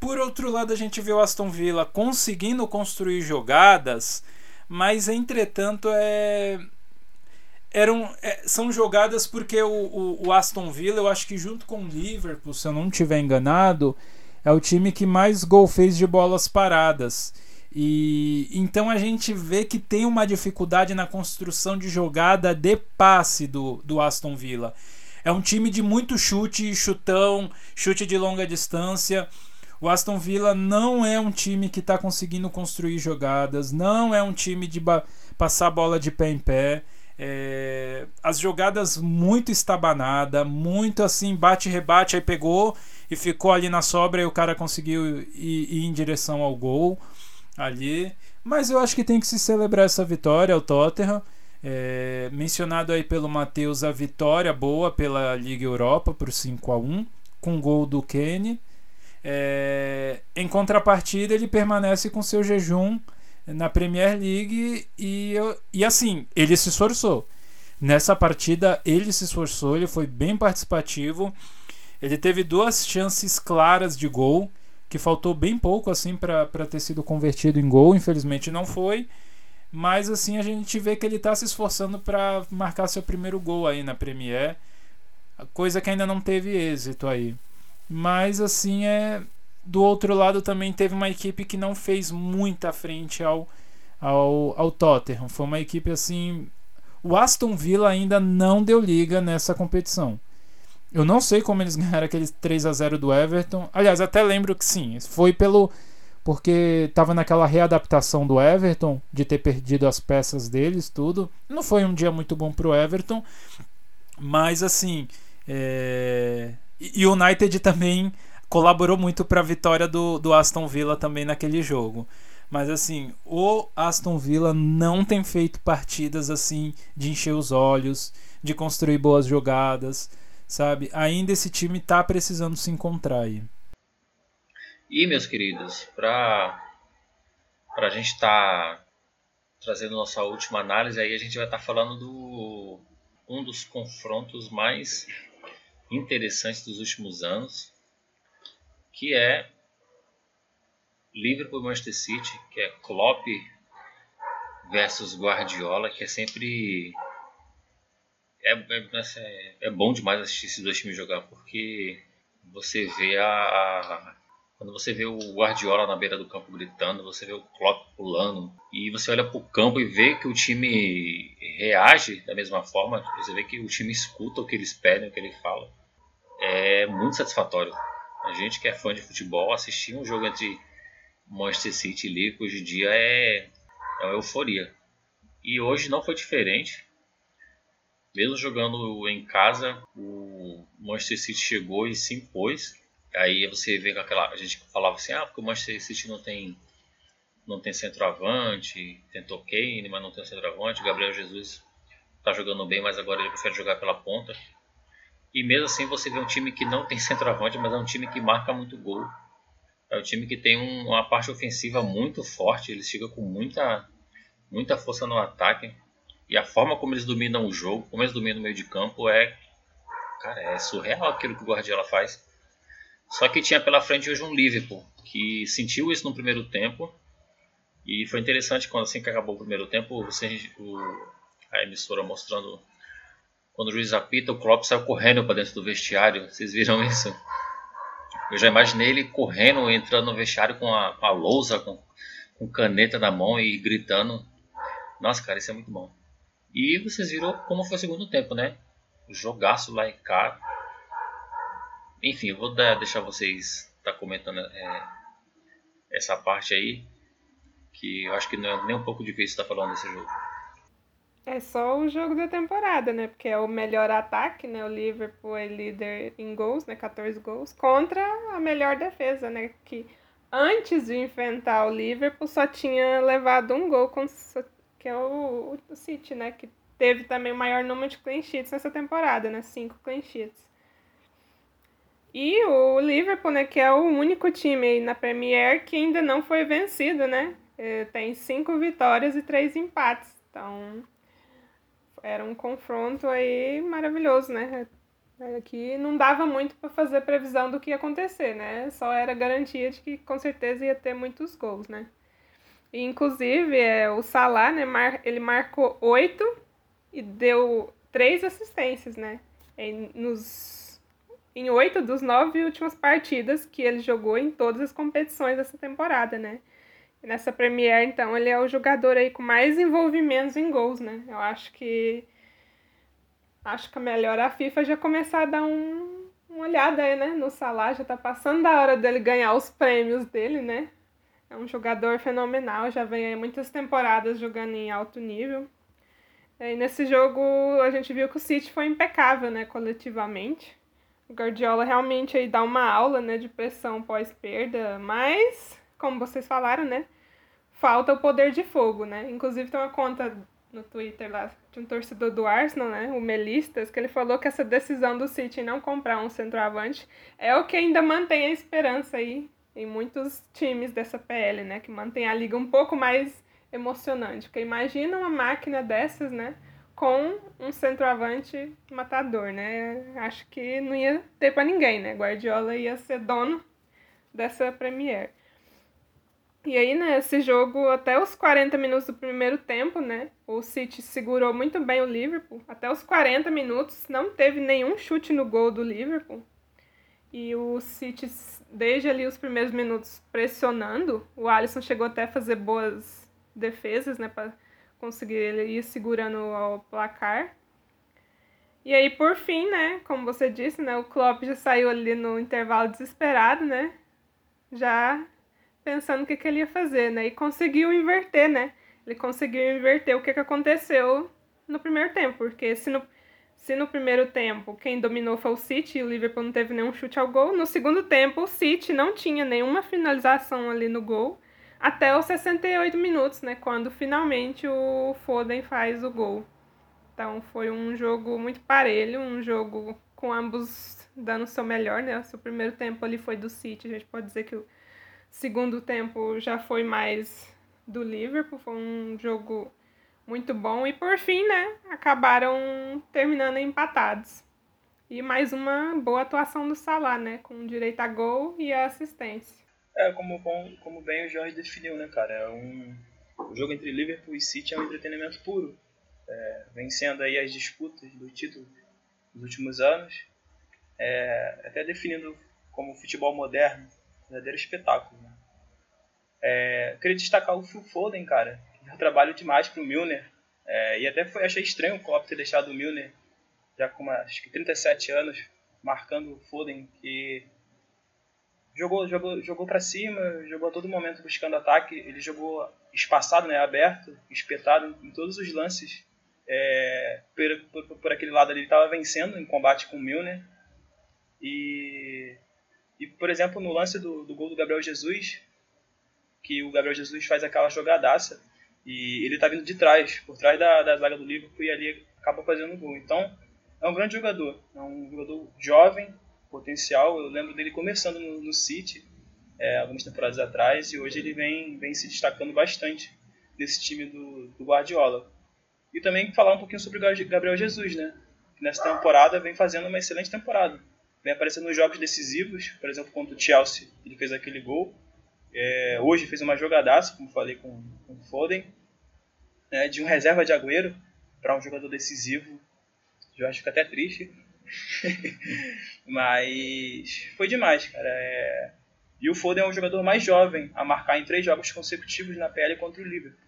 Por outro lado, a gente vê o Aston Villa conseguindo construir jogadas, mas entretanto é eram é, são jogadas porque o, o, o, Aston Villa, eu acho que junto com o Liverpool, se eu não estiver enganado, é o time que mais gol fez de bolas paradas. E então a gente vê que tem uma dificuldade na construção de jogada de passe do, do Aston Villa. É um time de muito chute, chutão, chute de longa distância. O Aston Villa não é um time que está conseguindo construir jogadas, não é um time de passar bola de pé em pé. É, as jogadas muito estabanada, muito assim, bate-rebate, aí pegou e ficou ali na sobra e o cara conseguiu ir, ir, em direção ao gol ali. Mas eu acho que tem que se celebrar essa vitória, o Tottenham. É, mencionado aí pelo Matheus a vitória boa pela Liga Europa por 5 a 1 com gol do Kane. É, em contrapartida, ele permanece com seu jejum na Premier League e, e assim, ele se esforçou. Nessa partida, ele se esforçou, ele foi bem participativo. Ele teve duas chances claras de gol, que faltou bem pouco assim para ter sido convertido em gol, infelizmente não foi. Mas assim a gente vê que ele está se esforçando para marcar seu primeiro gol aí na Premier, coisa que ainda não teve êxito aí. Mas assim é do outro lado também teve uma equipe que não fez muita frente ao, ao, ao Tottenham. Foi uma equipe assim. O Aston Villa ainda não deu liga nessa competição. Eu não sei como eles ganharam aquele 3 a 0 do Everton. Aliás, até lembro que sim, foi pelo porque estava naquela readaptação do Everton de ter perdido as peças deles, tudo. Não foi um dia muito bom pro Everton, mas assim, é... e o United também colaborou muito para a vitória do, do Aston Villa também naquele jogo. Mas assim, o Aston Villa não tem feito partidas assim de encher os olhos, de construir boas jogadas, sabe? Ainda esse time tá precisando se encontrar aí. E meus queridos, para a gente estar tá trazendo nossa última análise aí, a gente vai estar tá falando do um dos confrontos mais interessantes dos últimos anos, que é Liverpool Manchester City, que é Klopp versus Guardiola, que é sempre é, é, é bom demais assistir esses dois times jogar, porque você vê a, a, quando você vê o Guardiola na beira do campo gritando, você vê o Klopp pulando e você olha para o campo e vê que o time reage da mesma forma, você vê que o time escuta o que eles pedem, o que ele fala. É muito satisfatório. A gente que é fã de futebol, assistir um jogo entre Manchester City e Liverpool hoje em dia é, é uma euforia. E hoje não foi diferente. Mesmo jogando em casa, o Manchester City chegou e se impôs. Aí você vê que aquela a gente falava assim, ah, porque o Manchester City não tem não tem centroavante, tentou Kane, mas não tem centroavante. Gabriel Jesus está jogando bem, mas agora ele prefere jogar pela ponta. E mesmo assim você vê um time que não tem centroavante, mas é um time que marca muito gol. É um time que tem um, uma parte ofensiva muito forte, eles chegam com muita, muita força no ataque. E a forma como eles dominam o jogo, como eles dominam o meio de campo é. Cara, é surreal aquilo que o Guardiola faz. Só que tinha pela frente hoje um Liverpool, que sentiu isso no primeiro tempo. E foi interessante quando assim que acabou o primeiro tempo, você, o, a emissora mostrando quando o juiz apita, o Klopp saiu correndo para dentro do vestiário. Vocês viram isso? Eu já imaginei ele correndo, entrando no vestiário com a, a lousa, com, com caneta na mão e gritando. Nossa, cara, isso é muito bom. E vocês viram como foi o segundo tempo, né? Jogaço lá em cá. Enfim, eu vou dar, deixar vocês tá comentando é, essa parte aí. Que eu acho que não é nem um pouco difícil estar falando desse jogo. É só o jogo da temporada, né? Porque é o melhor ataque, né? O Liverpool é líder em gols, né? 14 gols. Contra a melhor defesa, né? Que antes de enfrentar o Liverpool só tinha levado um gol, que é o, o City, né? Que teve também o maior número de clean sheets nessa temporada, né? Cinco clean sheets. E o Liverpool, né? Que é o único time aí na Premier que ainda não foi vencido, né? É, tem cinco vitórias e três empates. Então, era um confronto aí maravilhoso, né? Aqui não dava muito para fazer previsão do que ia acontecer, né? Só era garantia de que com certeza ia ter muitos gols, né? E, inclusive, é, o Salah, né, mar, ele marcou oito e deu três assistências, né? Em, nos, em oito dos nove últimas partidas que ele jogou em todas as competições dessa temporada, né? Nessa Premier, então, ele é o jogador aí com mais envolvimentos em gols, né? Eu acho que acho que é melhor a FIFA já começar a dar um, uma olhada aí, né, no Salah, já tá passando da hora dele ganhar os prêmios dele, né? É um jogador fenomenal, já vem aí muitas temporadas jogando em alto nível. E nesse jogo a gente viu que o City foi impecável, né, coletivamente. O Guardiola realmente aí dá uma aula, né, de pressão pós-perda, mas como vocês falaram, né? Falta o poder de fogo, né? Inclusive tem uma conta no Twitter lá de um torcedor do Arsenal, né? O Melistas, que ele falou que essa decisão do City não comprar um centroavante é o que ainda mantém a esperança aí em muitos times dessa PL, né? Que mantém a liga um pouco mais emocionante. Porque imagina uma máquina dessas, né? Com um centroavante matador, né? Acho que não ia ter para ninguém, né? Guardiola ia ser dono dessa Premier. E aí, né, esse jogo, até os 40 minutos do primeiro tempo, né, o City segurou muito bem o Liverpool. Até os 40 minutos não teve nenhum chute no gol do Liverpool. E o City, desde ali os primeiros minutos pressionando, o Alisson chegou até a fazer boas, defesas, né, para conseguir ele ir segurando o placar. E aí, por fim, né, como você disse, né, o Klopp já saiu ali no intervalo desesperado, né, já pensando o que, que ele ia fazer, né, e conseguiu inverter, né, ele conseguiu inverter o que, que aconteceu no primeiro tempo, porque se no, se no primeiro tempo quem dominou foi o City e o Liverpool não teve nenhum chute ao gol, no segundo tempo o City não tinha nenhuma finalização ali no gol, até os 68 minutos, né, quando finalmente o Foden faz o gol. Então foi um jogo muito parelho, um jogo com ambos dando o seu melhor, né? O primeiro tempo ali foi do City, a gente pode dizer que o segundo tempo já foi mais do Liverpool, foi um jogo muito bom e por fim, né, acabaram terminando empatados. E mais uma boa atuação do Salah, né, com direito a gol e a assistência. É, como, bom, como bem o Jorge definiu, né, cara, é um o jogo entre Liverpool e City é um entretenimento puro é, vencendo aí as disputas do título nos últimos anos, é, até definindo como futebol moderno, verdadeiro espetáculo. Né? É, queria destacar o Phil Foden, cara, que deu trabalho demais pro Milner, é, e até foi, achei estranho o Klopp ter deixado o Milner já com acho que 37 anos, marcando o Foden, que jogou, jogou, jogou para cima, jogou a todo momento buscando ataque, ele jogou espaçado, né, aberto, espetado em todos os lances é, por, por, por, aquele lado ali, ele estava vencendo em combate com o Milner. E, e, por exemplo, no lance do, do gol do Gabriel Jesus, que o Gabriel Jesus faz aquela jogadaça, e ele está vindo de trás, por trás da, da zaga do Liverpool, e ali acaba fazendo o gol. Então, é um grande jogador, é um jogador jovem, potencial. Eu lembro dele começando no, no City, é, algumas temporadas atrás, e hoje ele vem, vem se destacando bastante nesse time do, do Guardiola. E também falar um pouquinho sobre o Gabriel Jesus, né? Que nessa temporada vem fazendo uma excelente temporada. Vem aparecendo nos jogos decisivos, por exemplo, contra o Chelsea, ele fez aquele gol. É, hoje fez uma jogadaça, como falei com, com o Foden, né, de um reserva de Agüero para um jogador decisivo. Eu acho que até triste. Mas foi demais, cara. É... E o Foden é o jogador mais jovem a marcar em três jogos consecutivos na PL contra o Liverpool,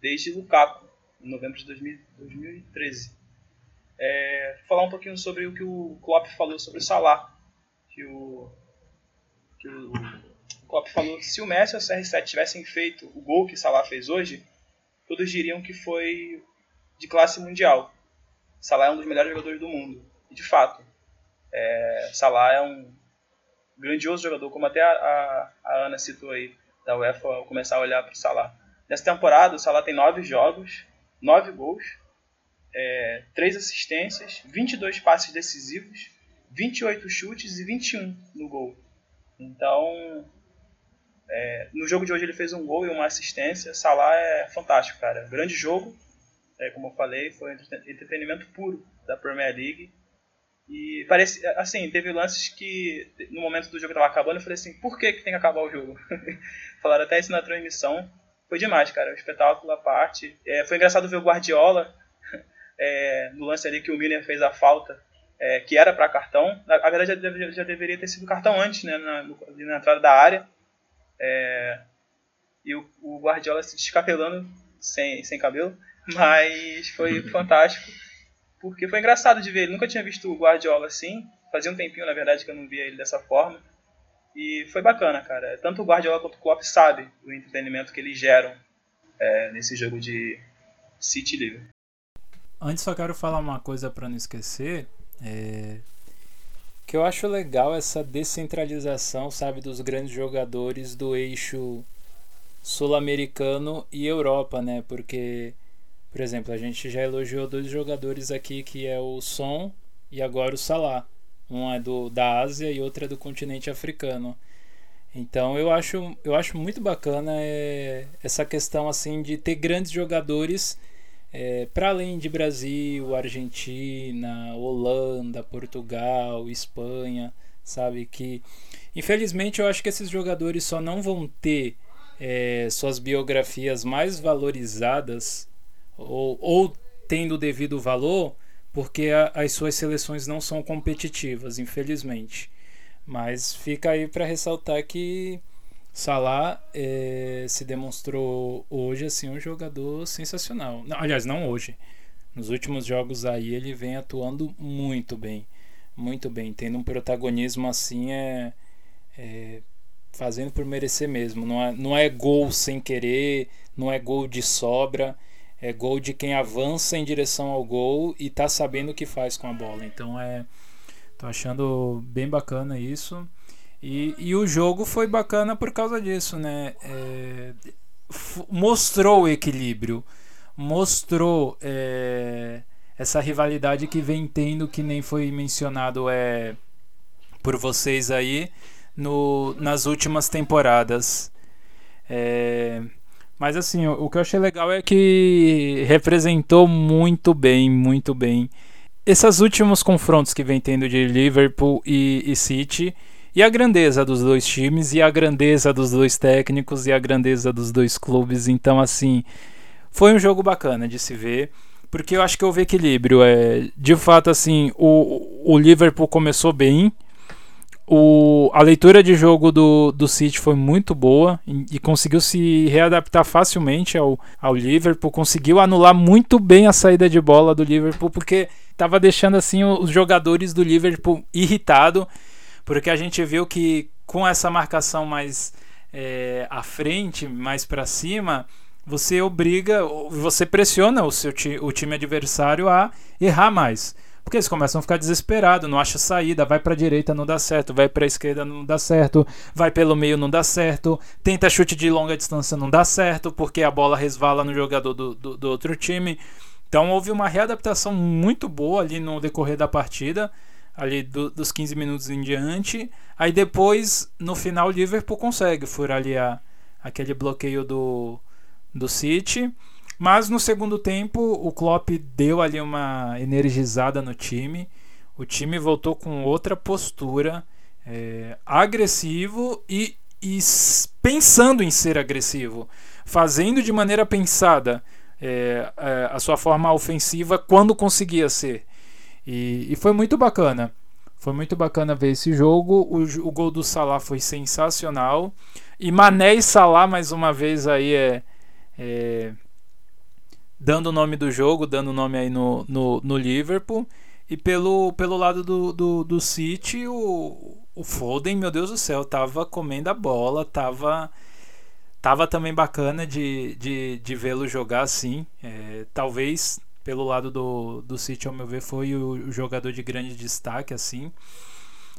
desde Lukaku em novembro de 2000, 2013. É, falar um pouquinho sobre o que o Klopp falou sobre o Salah. Que o, que o Klopp falou que se o Messi e o CR7 tivessem feito o gol que o Salah fez hoje, todos diriam que foi de classe mundial. Salah é um dos melhores jogadores do mundo. E de fato, é, Salah é um grandioso jogador, como até a, a, a Ana citou aí, da UEFA ao começar a olhar para o Salah. Nessa temporada, o Salah tem nove jogos, 9 gols, é, 3 assistências, 22 passes decisivos, 28 chutes e 21 no gol. Então, é, no jogo de hoje ele fez um gol e uma assistência. Salah é fantástico, cara. Grande jogo, é, como eu falei, foi entretenimento puro da Premier League. E parece, assim, teve lances que no momento do jogo estava acabando, eu falei assim, por que, que tem que acabar o jogo? Falaram até isso na transmissão foi demais, cara. Um espetáculo à parte. É, foi engraçado ver o Guardiola é, no lance ali que o Miller fez a falta, é, que era para cartão. Na, na verdade, já, já, deveria ter sido cartão antes, né, na, na entrada da área. É, e o, o, Guardiola se descapelando sem, sem cabelo. Mas foi fantástico, porque foi engraçado de ver. Ele nunca tinha visto o Guardiola assim. Fazia um tempinho, na verdade, que eu não via ele dessa forma. E foi bacana, cara. Tanto o Guardiola quanto o Klopp sabem o entretenimento que eles geram é, nesse jogo de City Liverpool. Antes só quero falar uma coisa para não esquecer, é... que eu acho legal essa descentralização, sabe, dos grandes jogadores do eixo sul-americano e Europa, né? Porque, por exemplo, a gente já elogiou dois jogadores aqui que é o Son e agora o Salah. Um é do, da Ásia e outro é do continente africano. Então eu acho, eu acho muito bacana é, essa questão assim de ter grandes jogadores é, para além de Brasil, Argentina, Holanda, Portugal, Espanha, sabe que infelizmente eu acho que esses jogadores só não vão ter é, suas biografias mais valorizadas ou, ou tendo o devido valor porque a, as suas seleções não são competitivas, infelizmente. Mas fica aí para ressaltar que Salah é, se demonstrou hoje assim um jogador sensacional. Não, aliás, não hoje. Nos últimos jogos aí ele vem atuando muito bem, muito bem, tendo um protagonismo assim é, é fazendo por merecer mesmo. Não é, não é gol sem querer, não é gol de sobra, é gol de quem avança em direção ao gol e tá sabendo o que faz com a bola. Então é, tô achando bem bacana isso. E, e o jogo foi bacana por causa disso, né? É, mostrou o equilíbrio, mostrou é, essa rivalidade que vem tendo, que nem foi mencionado é, por vocês aí no, nas últimas temporadas. É, mas assim, o, o que eu achei legal é que representou muito bem, muito bem esses últimos confrontos que vem tendo de Liverpool e, e City e a grandeza dos dois times, e a grandeza dos dois técnicos, e a grandeza dos dois clubes. Então, assim, foi um jogo bacana de se ver, porque eu acho que houve equilíbrio. É, de fato, assim, o, o Liverpool começou bem. O, a leitura de jogo do, do City foi muito boa e, e, conseguiu se readaptar facilmente ao, ao Liverpool, conseguiu anular muito bem a saída de bola do Liverpool, porque estava deixando assim os jogadores do Liverpool irritado porque a gente viu que com essa marcação mais é, à frente, mais para cima, você obriga, você pressiona o seu o time adversário a errar mais. Porque eles começam a ficar desesperados, não acha saída, vai para a direita, não dá certo, vai para a esquerda, não dá certo, vai pelo meio, não dá certo, tenta chute de longa distância, não dá certo, porque a bola resvala no jogador do, do, do outro time. Então houve uma readaptação muito boa ali no decorrer da partida ali do, dos 15 minutos em diante. Aí depois, no final, o Liverpool consegue furar ali a, aquele bloqueio do, do City. Mas no segundo tempo, o Klopp deu ali uma energizada no time. O time voltou com outra postura, é, agressivo e, e pensando em ser agressivo, fazendo de maneira pensada é, a sua forma ofensiva quando conseguia ser. E, e foi muito bacana. Foi muito bacana ver esse jogo. O, o gol do Salah foi sensacional. E Mané e Salah, mais uma vez, aí é, é dando o nome do jogo, dando o nome aí no, no, no Liverpool. E pelo, pelo lado do, do, do City, o, o Foden, meu Deus do céu, tava comendo a bola, tava, tava também bacana de, de, de vê-lo jogar assim. É, talvez pelo lado do, do City, ao meu ver, foi o, jogador de grande destaque, assim.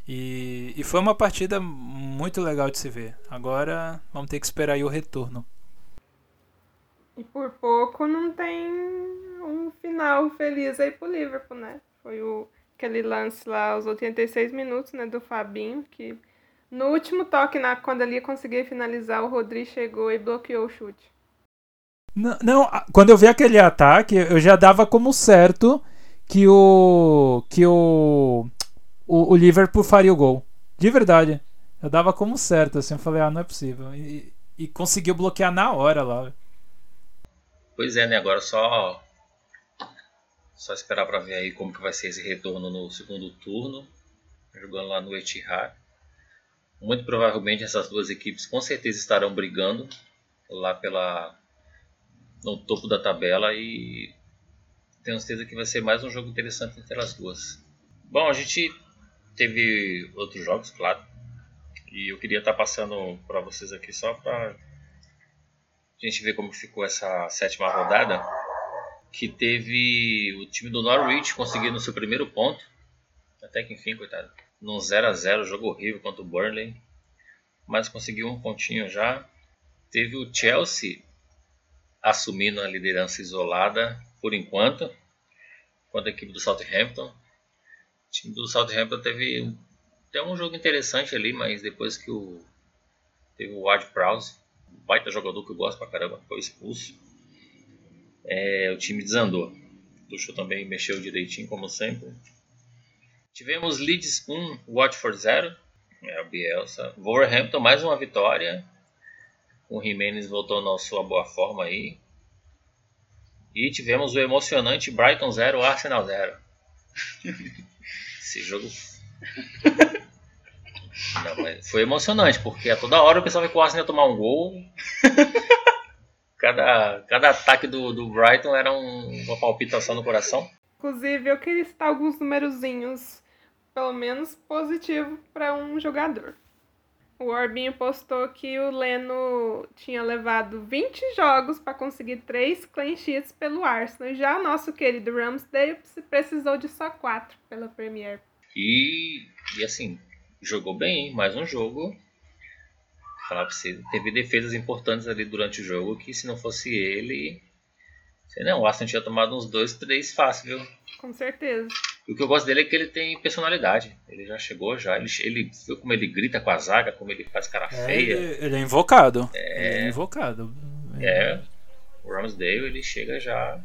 E, e foi uma partida muito legal de se ver. Agora vamos ter que esperar aí o retorno. E por pouco não tem um final feliz aí pro Liverpool, né? Foi o, aquele lance lá aos 86 minutos, né, do Fabinho, que no último toque, na, quando ele ia conseguir finalizar, o Rodri chegou e bloqueou o chute. Não, não, quando eu vi aquele ataque, eu já dava como certo que o que o, o, o Liverpool faria o gol. De verdade. Eu dava como certo, assim, eu falei, ah, não é possível. E, e conseguiu bloquear na hora lá. Pois é, né? Agora só só esperar para ver aí como que vai ser esse retorno no segundo turno, jogando lá no Etihad. Muito provavelmente essas duas equipes com certeza estarão brigando lá pela no topo da tabela e tenho certeza que vai ser mais um jogo interessante entre as duas. Bom, a gente teve outros jogos, claro, e eu queria estar passando para vocês aqui só para a gente ver como ficou essa sétima rodada, que teve o time do Norwich conseguindo seu primeiro ponto, até que enfim, coitado, num 0 a 0 jogo horrível contra o Burnley, mas conseguiu um pontinho já. Teve o Chelsea assumindo a liderança isolada por enquanto, contra a equipe do Southampton. O time do Southampton teve até um jogo interessante ali, mas depois que o teve o Ward Prowse, um baita jogador que eu gosto pra caramba, foi expulso, é, o time desandou. O Tuchel também mexeu direitinho, como sempre. Tivemos Leeds 1, Watford 0, é o Bielsa. Wolverhampton mais uma vitória, o Jimenez voltou na sua boa forma aí. E tivemos o emocionante Brighton 0, Arsenal 0. Esse jogo. Não, mas foi emocionante, porque a toda hora o pessoal que o Arsenal ia tomar um gol. cada, cada ataque do, do Brighton era um- uma palpitação no coração. Inclusive, eu queria citar alguns numerozinhos, pelo menos positivo, para um jogador. O Orbinho postou que o Leno tinha levado 20 jogos para conseguir 3 clean sheets pelo Arsenal. Já o nosso querido Ramsdale precisou de só 4 pela Premier. E, e assim, jogou bem, hein? mais um jogo. Falar pra você, teve defesas importantes ali durante o jogo que se não fosse ele. Sei não, o Aston tinha tomado uns dois, três fácil, viu? Com certeza. E o que eu gosto dele é que ele tem personalidade. Ele já chegou, já. Ele, ele viu como ele grita com a zaga, como ele faz cara É, feia. ele, ele é invocado. Ele é invocado. É, o Ramsdale ele chega já.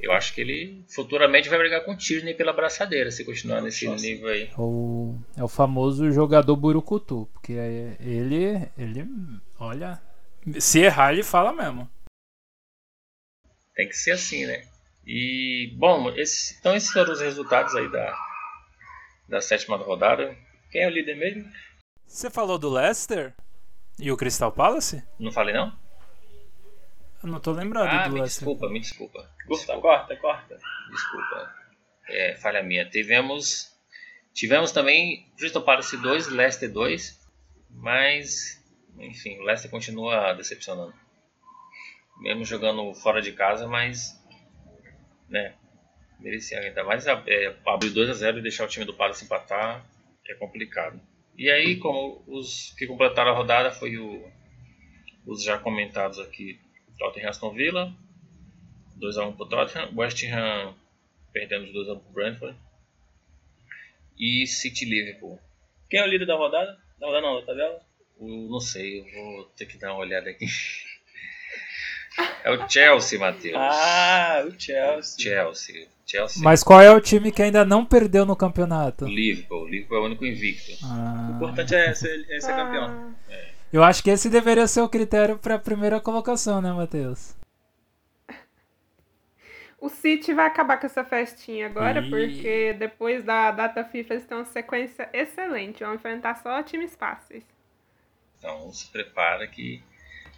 Eu acho que ele futuramente vai brigar com o Tierney pela braçadeira, se continuar nesse Nossa. nível aí. É o, é o famoso jogador burucutu. Porque é- ele, ele. Olha. Se errar, ele fala mesmo. Tem que ser assim, né? E, bom, esse- então esses foram os resultados aí da, da sétima rodada. Quem é o líder mesmo? Você falou do Leicester? E o Crystal Palace? Não falei não? Eu não tô lembrado Ah, do me Leicester. desculpa, me desculpa. Corta, corta, corta. Desculpa. É, falha minha. Tivemos tivemos também Crystal Palace 2, Leicester 2, mas enfim, o Leicester continua decepcionando. Mesmo jogando fora de casa, mas né, merecia ainda mais é, abrir 2 a 0 e deixar o time do Palace empatar, que é complicado. E aí, como os que completaram a rodada foi o os já comentados aqui, Tottenham Aston Villa, 2x1 pro Tottenham, West Ham perdendo de 2x1 pro Brentford e City Liverpool. Quem é o líder da rodada? Da rodada não, da tabela? O, não sei, eu vou ter que dar uma olhada aqui. É o Chelsea, Matheus. Ah, o Chelsea. Chelsea. Chelsea. Mas qual é o time que ainda não perdeu no campeonato? O Liverpool. O Liverpool é o único invicto. Ah, O importante é ser, é ser campeão. Ah, eu acho que esse deveria ser o critério pra primeira colocação, né, Matheus? O City vai acabar com essa festinha agora, Ih. porque depois da data FIFA eles têm uma sequência excelente. Vão enfrentar só times fáceis. Então se prepara que.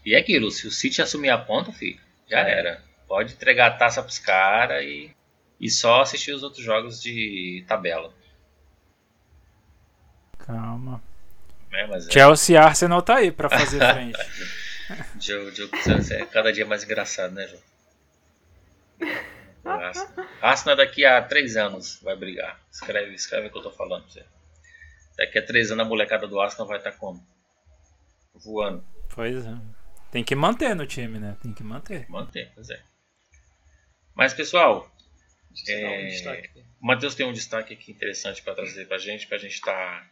E é aquilo, se o City assumir a ponta, filho, já era. Pode entregar a taça pros caras e, e só assistir os outros jogos de tabela. Calma. Né? Mas é, Chelsea e Arsenal tá aí pra fazer frente. Joe, Joe Cousins é cada dia mais engraçado, né, João? Arsenal. Daqui a três anos vai brigar. Escreve, escreve o que eu tô falando pra você. Daqui a três anos a molecada do Arsenal vai estar como? Voando. pois é. Tem que manter no time, né? Tem que manter. Manter, pois é. Mas pessoal, um É, destaque. o Matheus tem um destaque aqui interessante para trazer pra gente, pra gente estar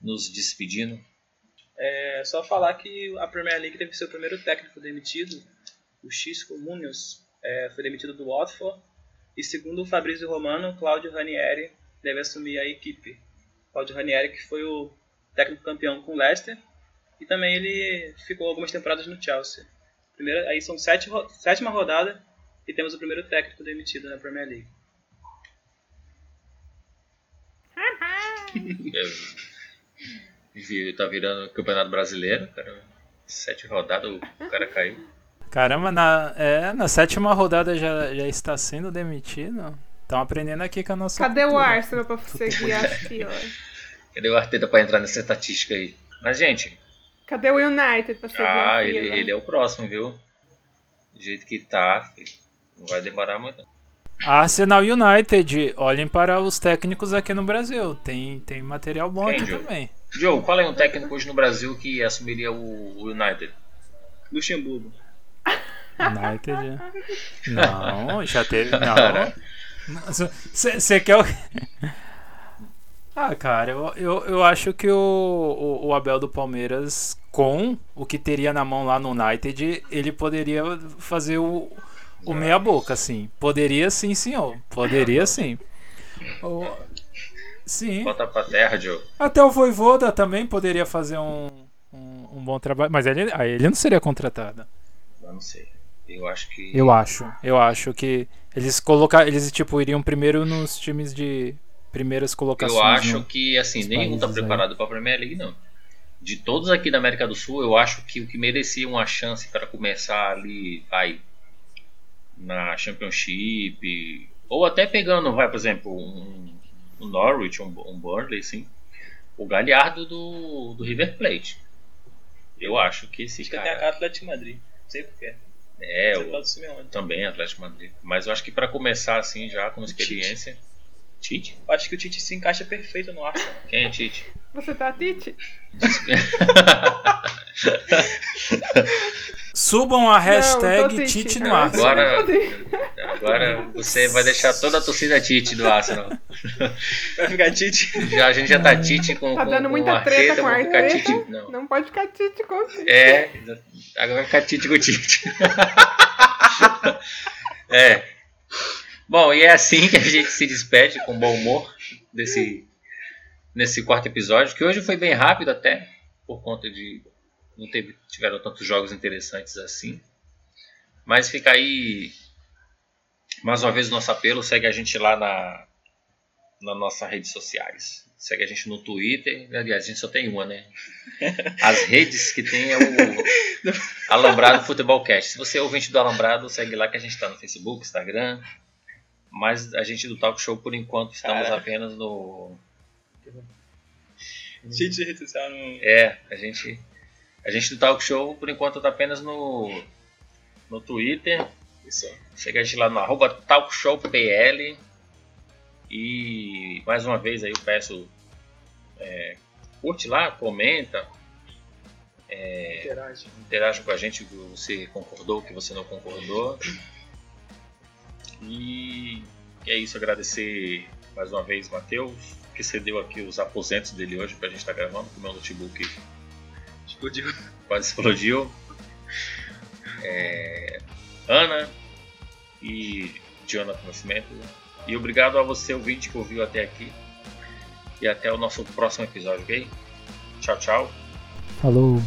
nos despedindo. É só falar que a Premier League teve seu primeiro técnico demitido, o Xisco Munoz, é, foi demitido do Watford. E segundo o Fabrício Romano, Claudio Ranieri deve assumir a equipe. Claudio Ranieri que foi o técnico campeão com o Leicester e também ele ficou algumas temporadas no Chelsea. Primeira, aí são sete, sétima rodada e temos o primeiro técnico demitido na Premier League. É, tá virando campeonato brasileiro, cara. Sete rodadas, o cara caiu. Caramba, na, é, na sétima rodada já, já está sendo demitido. Estão aprendendo aqui com a nossa. Cadê o cultura. Arsenal pra seguir a fila? Cadê o Arteta pra entrar nessa estatística aí? Mas, gente, Cadê o United pra seguir ah, ele, fila? ele é o próximo, viu? Do jeito que tá, filho, não vai demorar muito. não. Arsenal United, olhem para os técnicos aqui no Brasil. Tem, tem material bom Quem, aqui Joe? também. Joe, qual é um técnico hoje no Brasil que assumiria o, o United? Luxemburgo. United. Não, já teve. Não. Você quer o. Ah, cara, eu, eu, eu acho que o, o, o Abel do Palmeiras, com o que teria na mão lá no United, ele poderia fazer o, o meia-boca, assim. Poderia sim, senhor. Poderia sim. O- Sim. Bota pra terra, Joe. Até o Voivoda também poderia fazer um, um, um bom trabalho. Mas ele, aí ele não seria contratado. Eu não sei. Eu acho que. Eu acho. Eu acho que eles colocar, eles tipo iriam primeiro nos times de primeiras colocações. Eu acho no- que, assim, nenhum tá países aí. preparado pra Premier League, não. De todos aqui da América do Sul, eu acho que o que merecia uma chance para começar ali, vai, na Championship, ou até pegando, vai, por exemplo, um, um Norwich, um, um Burnley, assim, o Galhardo do, do River Plate. Eu acho que esse Acho que até a cara... cara do Atlético de Madrid. Não sei porquê. É, Simeone. também Atlético Madrid. Mas eu acho que para começar assim, já com experiência... Tite? Eu Acho que o Tite se encaixa perfeito no Arsenal. Quem é Tite? Você tá, Tite? Subam a hashtag Não, Tite. No Agora ar. você vai Agora-. Agora você vai deixar toda a torcida Tite do Arsenal. Vai ficar Tite. Já, a gente já tá Tite com, Tá com, dando com muita o treta com o. Tite. Não. Não pode ficar Tite com o Tite. É, agora vai ficar Tite com o Tite. é. Bom, e é assim que a gente se despede com bom humor desse nesse quarto episódio, que hoje foi bem rápido até, por conta de não teve, tiveram tantos jogos interessantes assim. Mas fica aí mais uma vez o nosso apelo, segue a gente lá na nas nossas redes sociais. Segue a gente no Twitter, aliás, a gente só tem uma, né? As redes que tem é o Alambrado Futebolcast. Se você é ouvinte do Alambrado, segue lá que a gente está no Facebook, Instagram. Mas a gente do Talk Show, por enquanto, estamos Caraca. apenas no. Tite de rede social. É, a gente. A gente do Talk Show, por enquanto, está apenas no. No Twitter. Isso. Chega a gente lá no arroba TalkShowPL. E mais uma vez aí eu peço. é, curte lá, comenta, Interage. interage com a gente que você concordou, que você não concordou. E é isso, agradecer mais uma vez Matheus, que cedeu aqui os aposentos dele hoje pra gente estar gravando, que o meu notebook Explodiu. quase explodiu. É, Ana e Jonathan Nascimento. E obrigado a você, ouvinte, que ouviu até aqui. E até o nosso próximo episódio, ok? Tchau, tchau. Falou.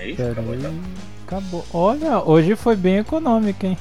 É isso? Acabou, então? Acabou. Olha, hoje foi bem econômico, hein?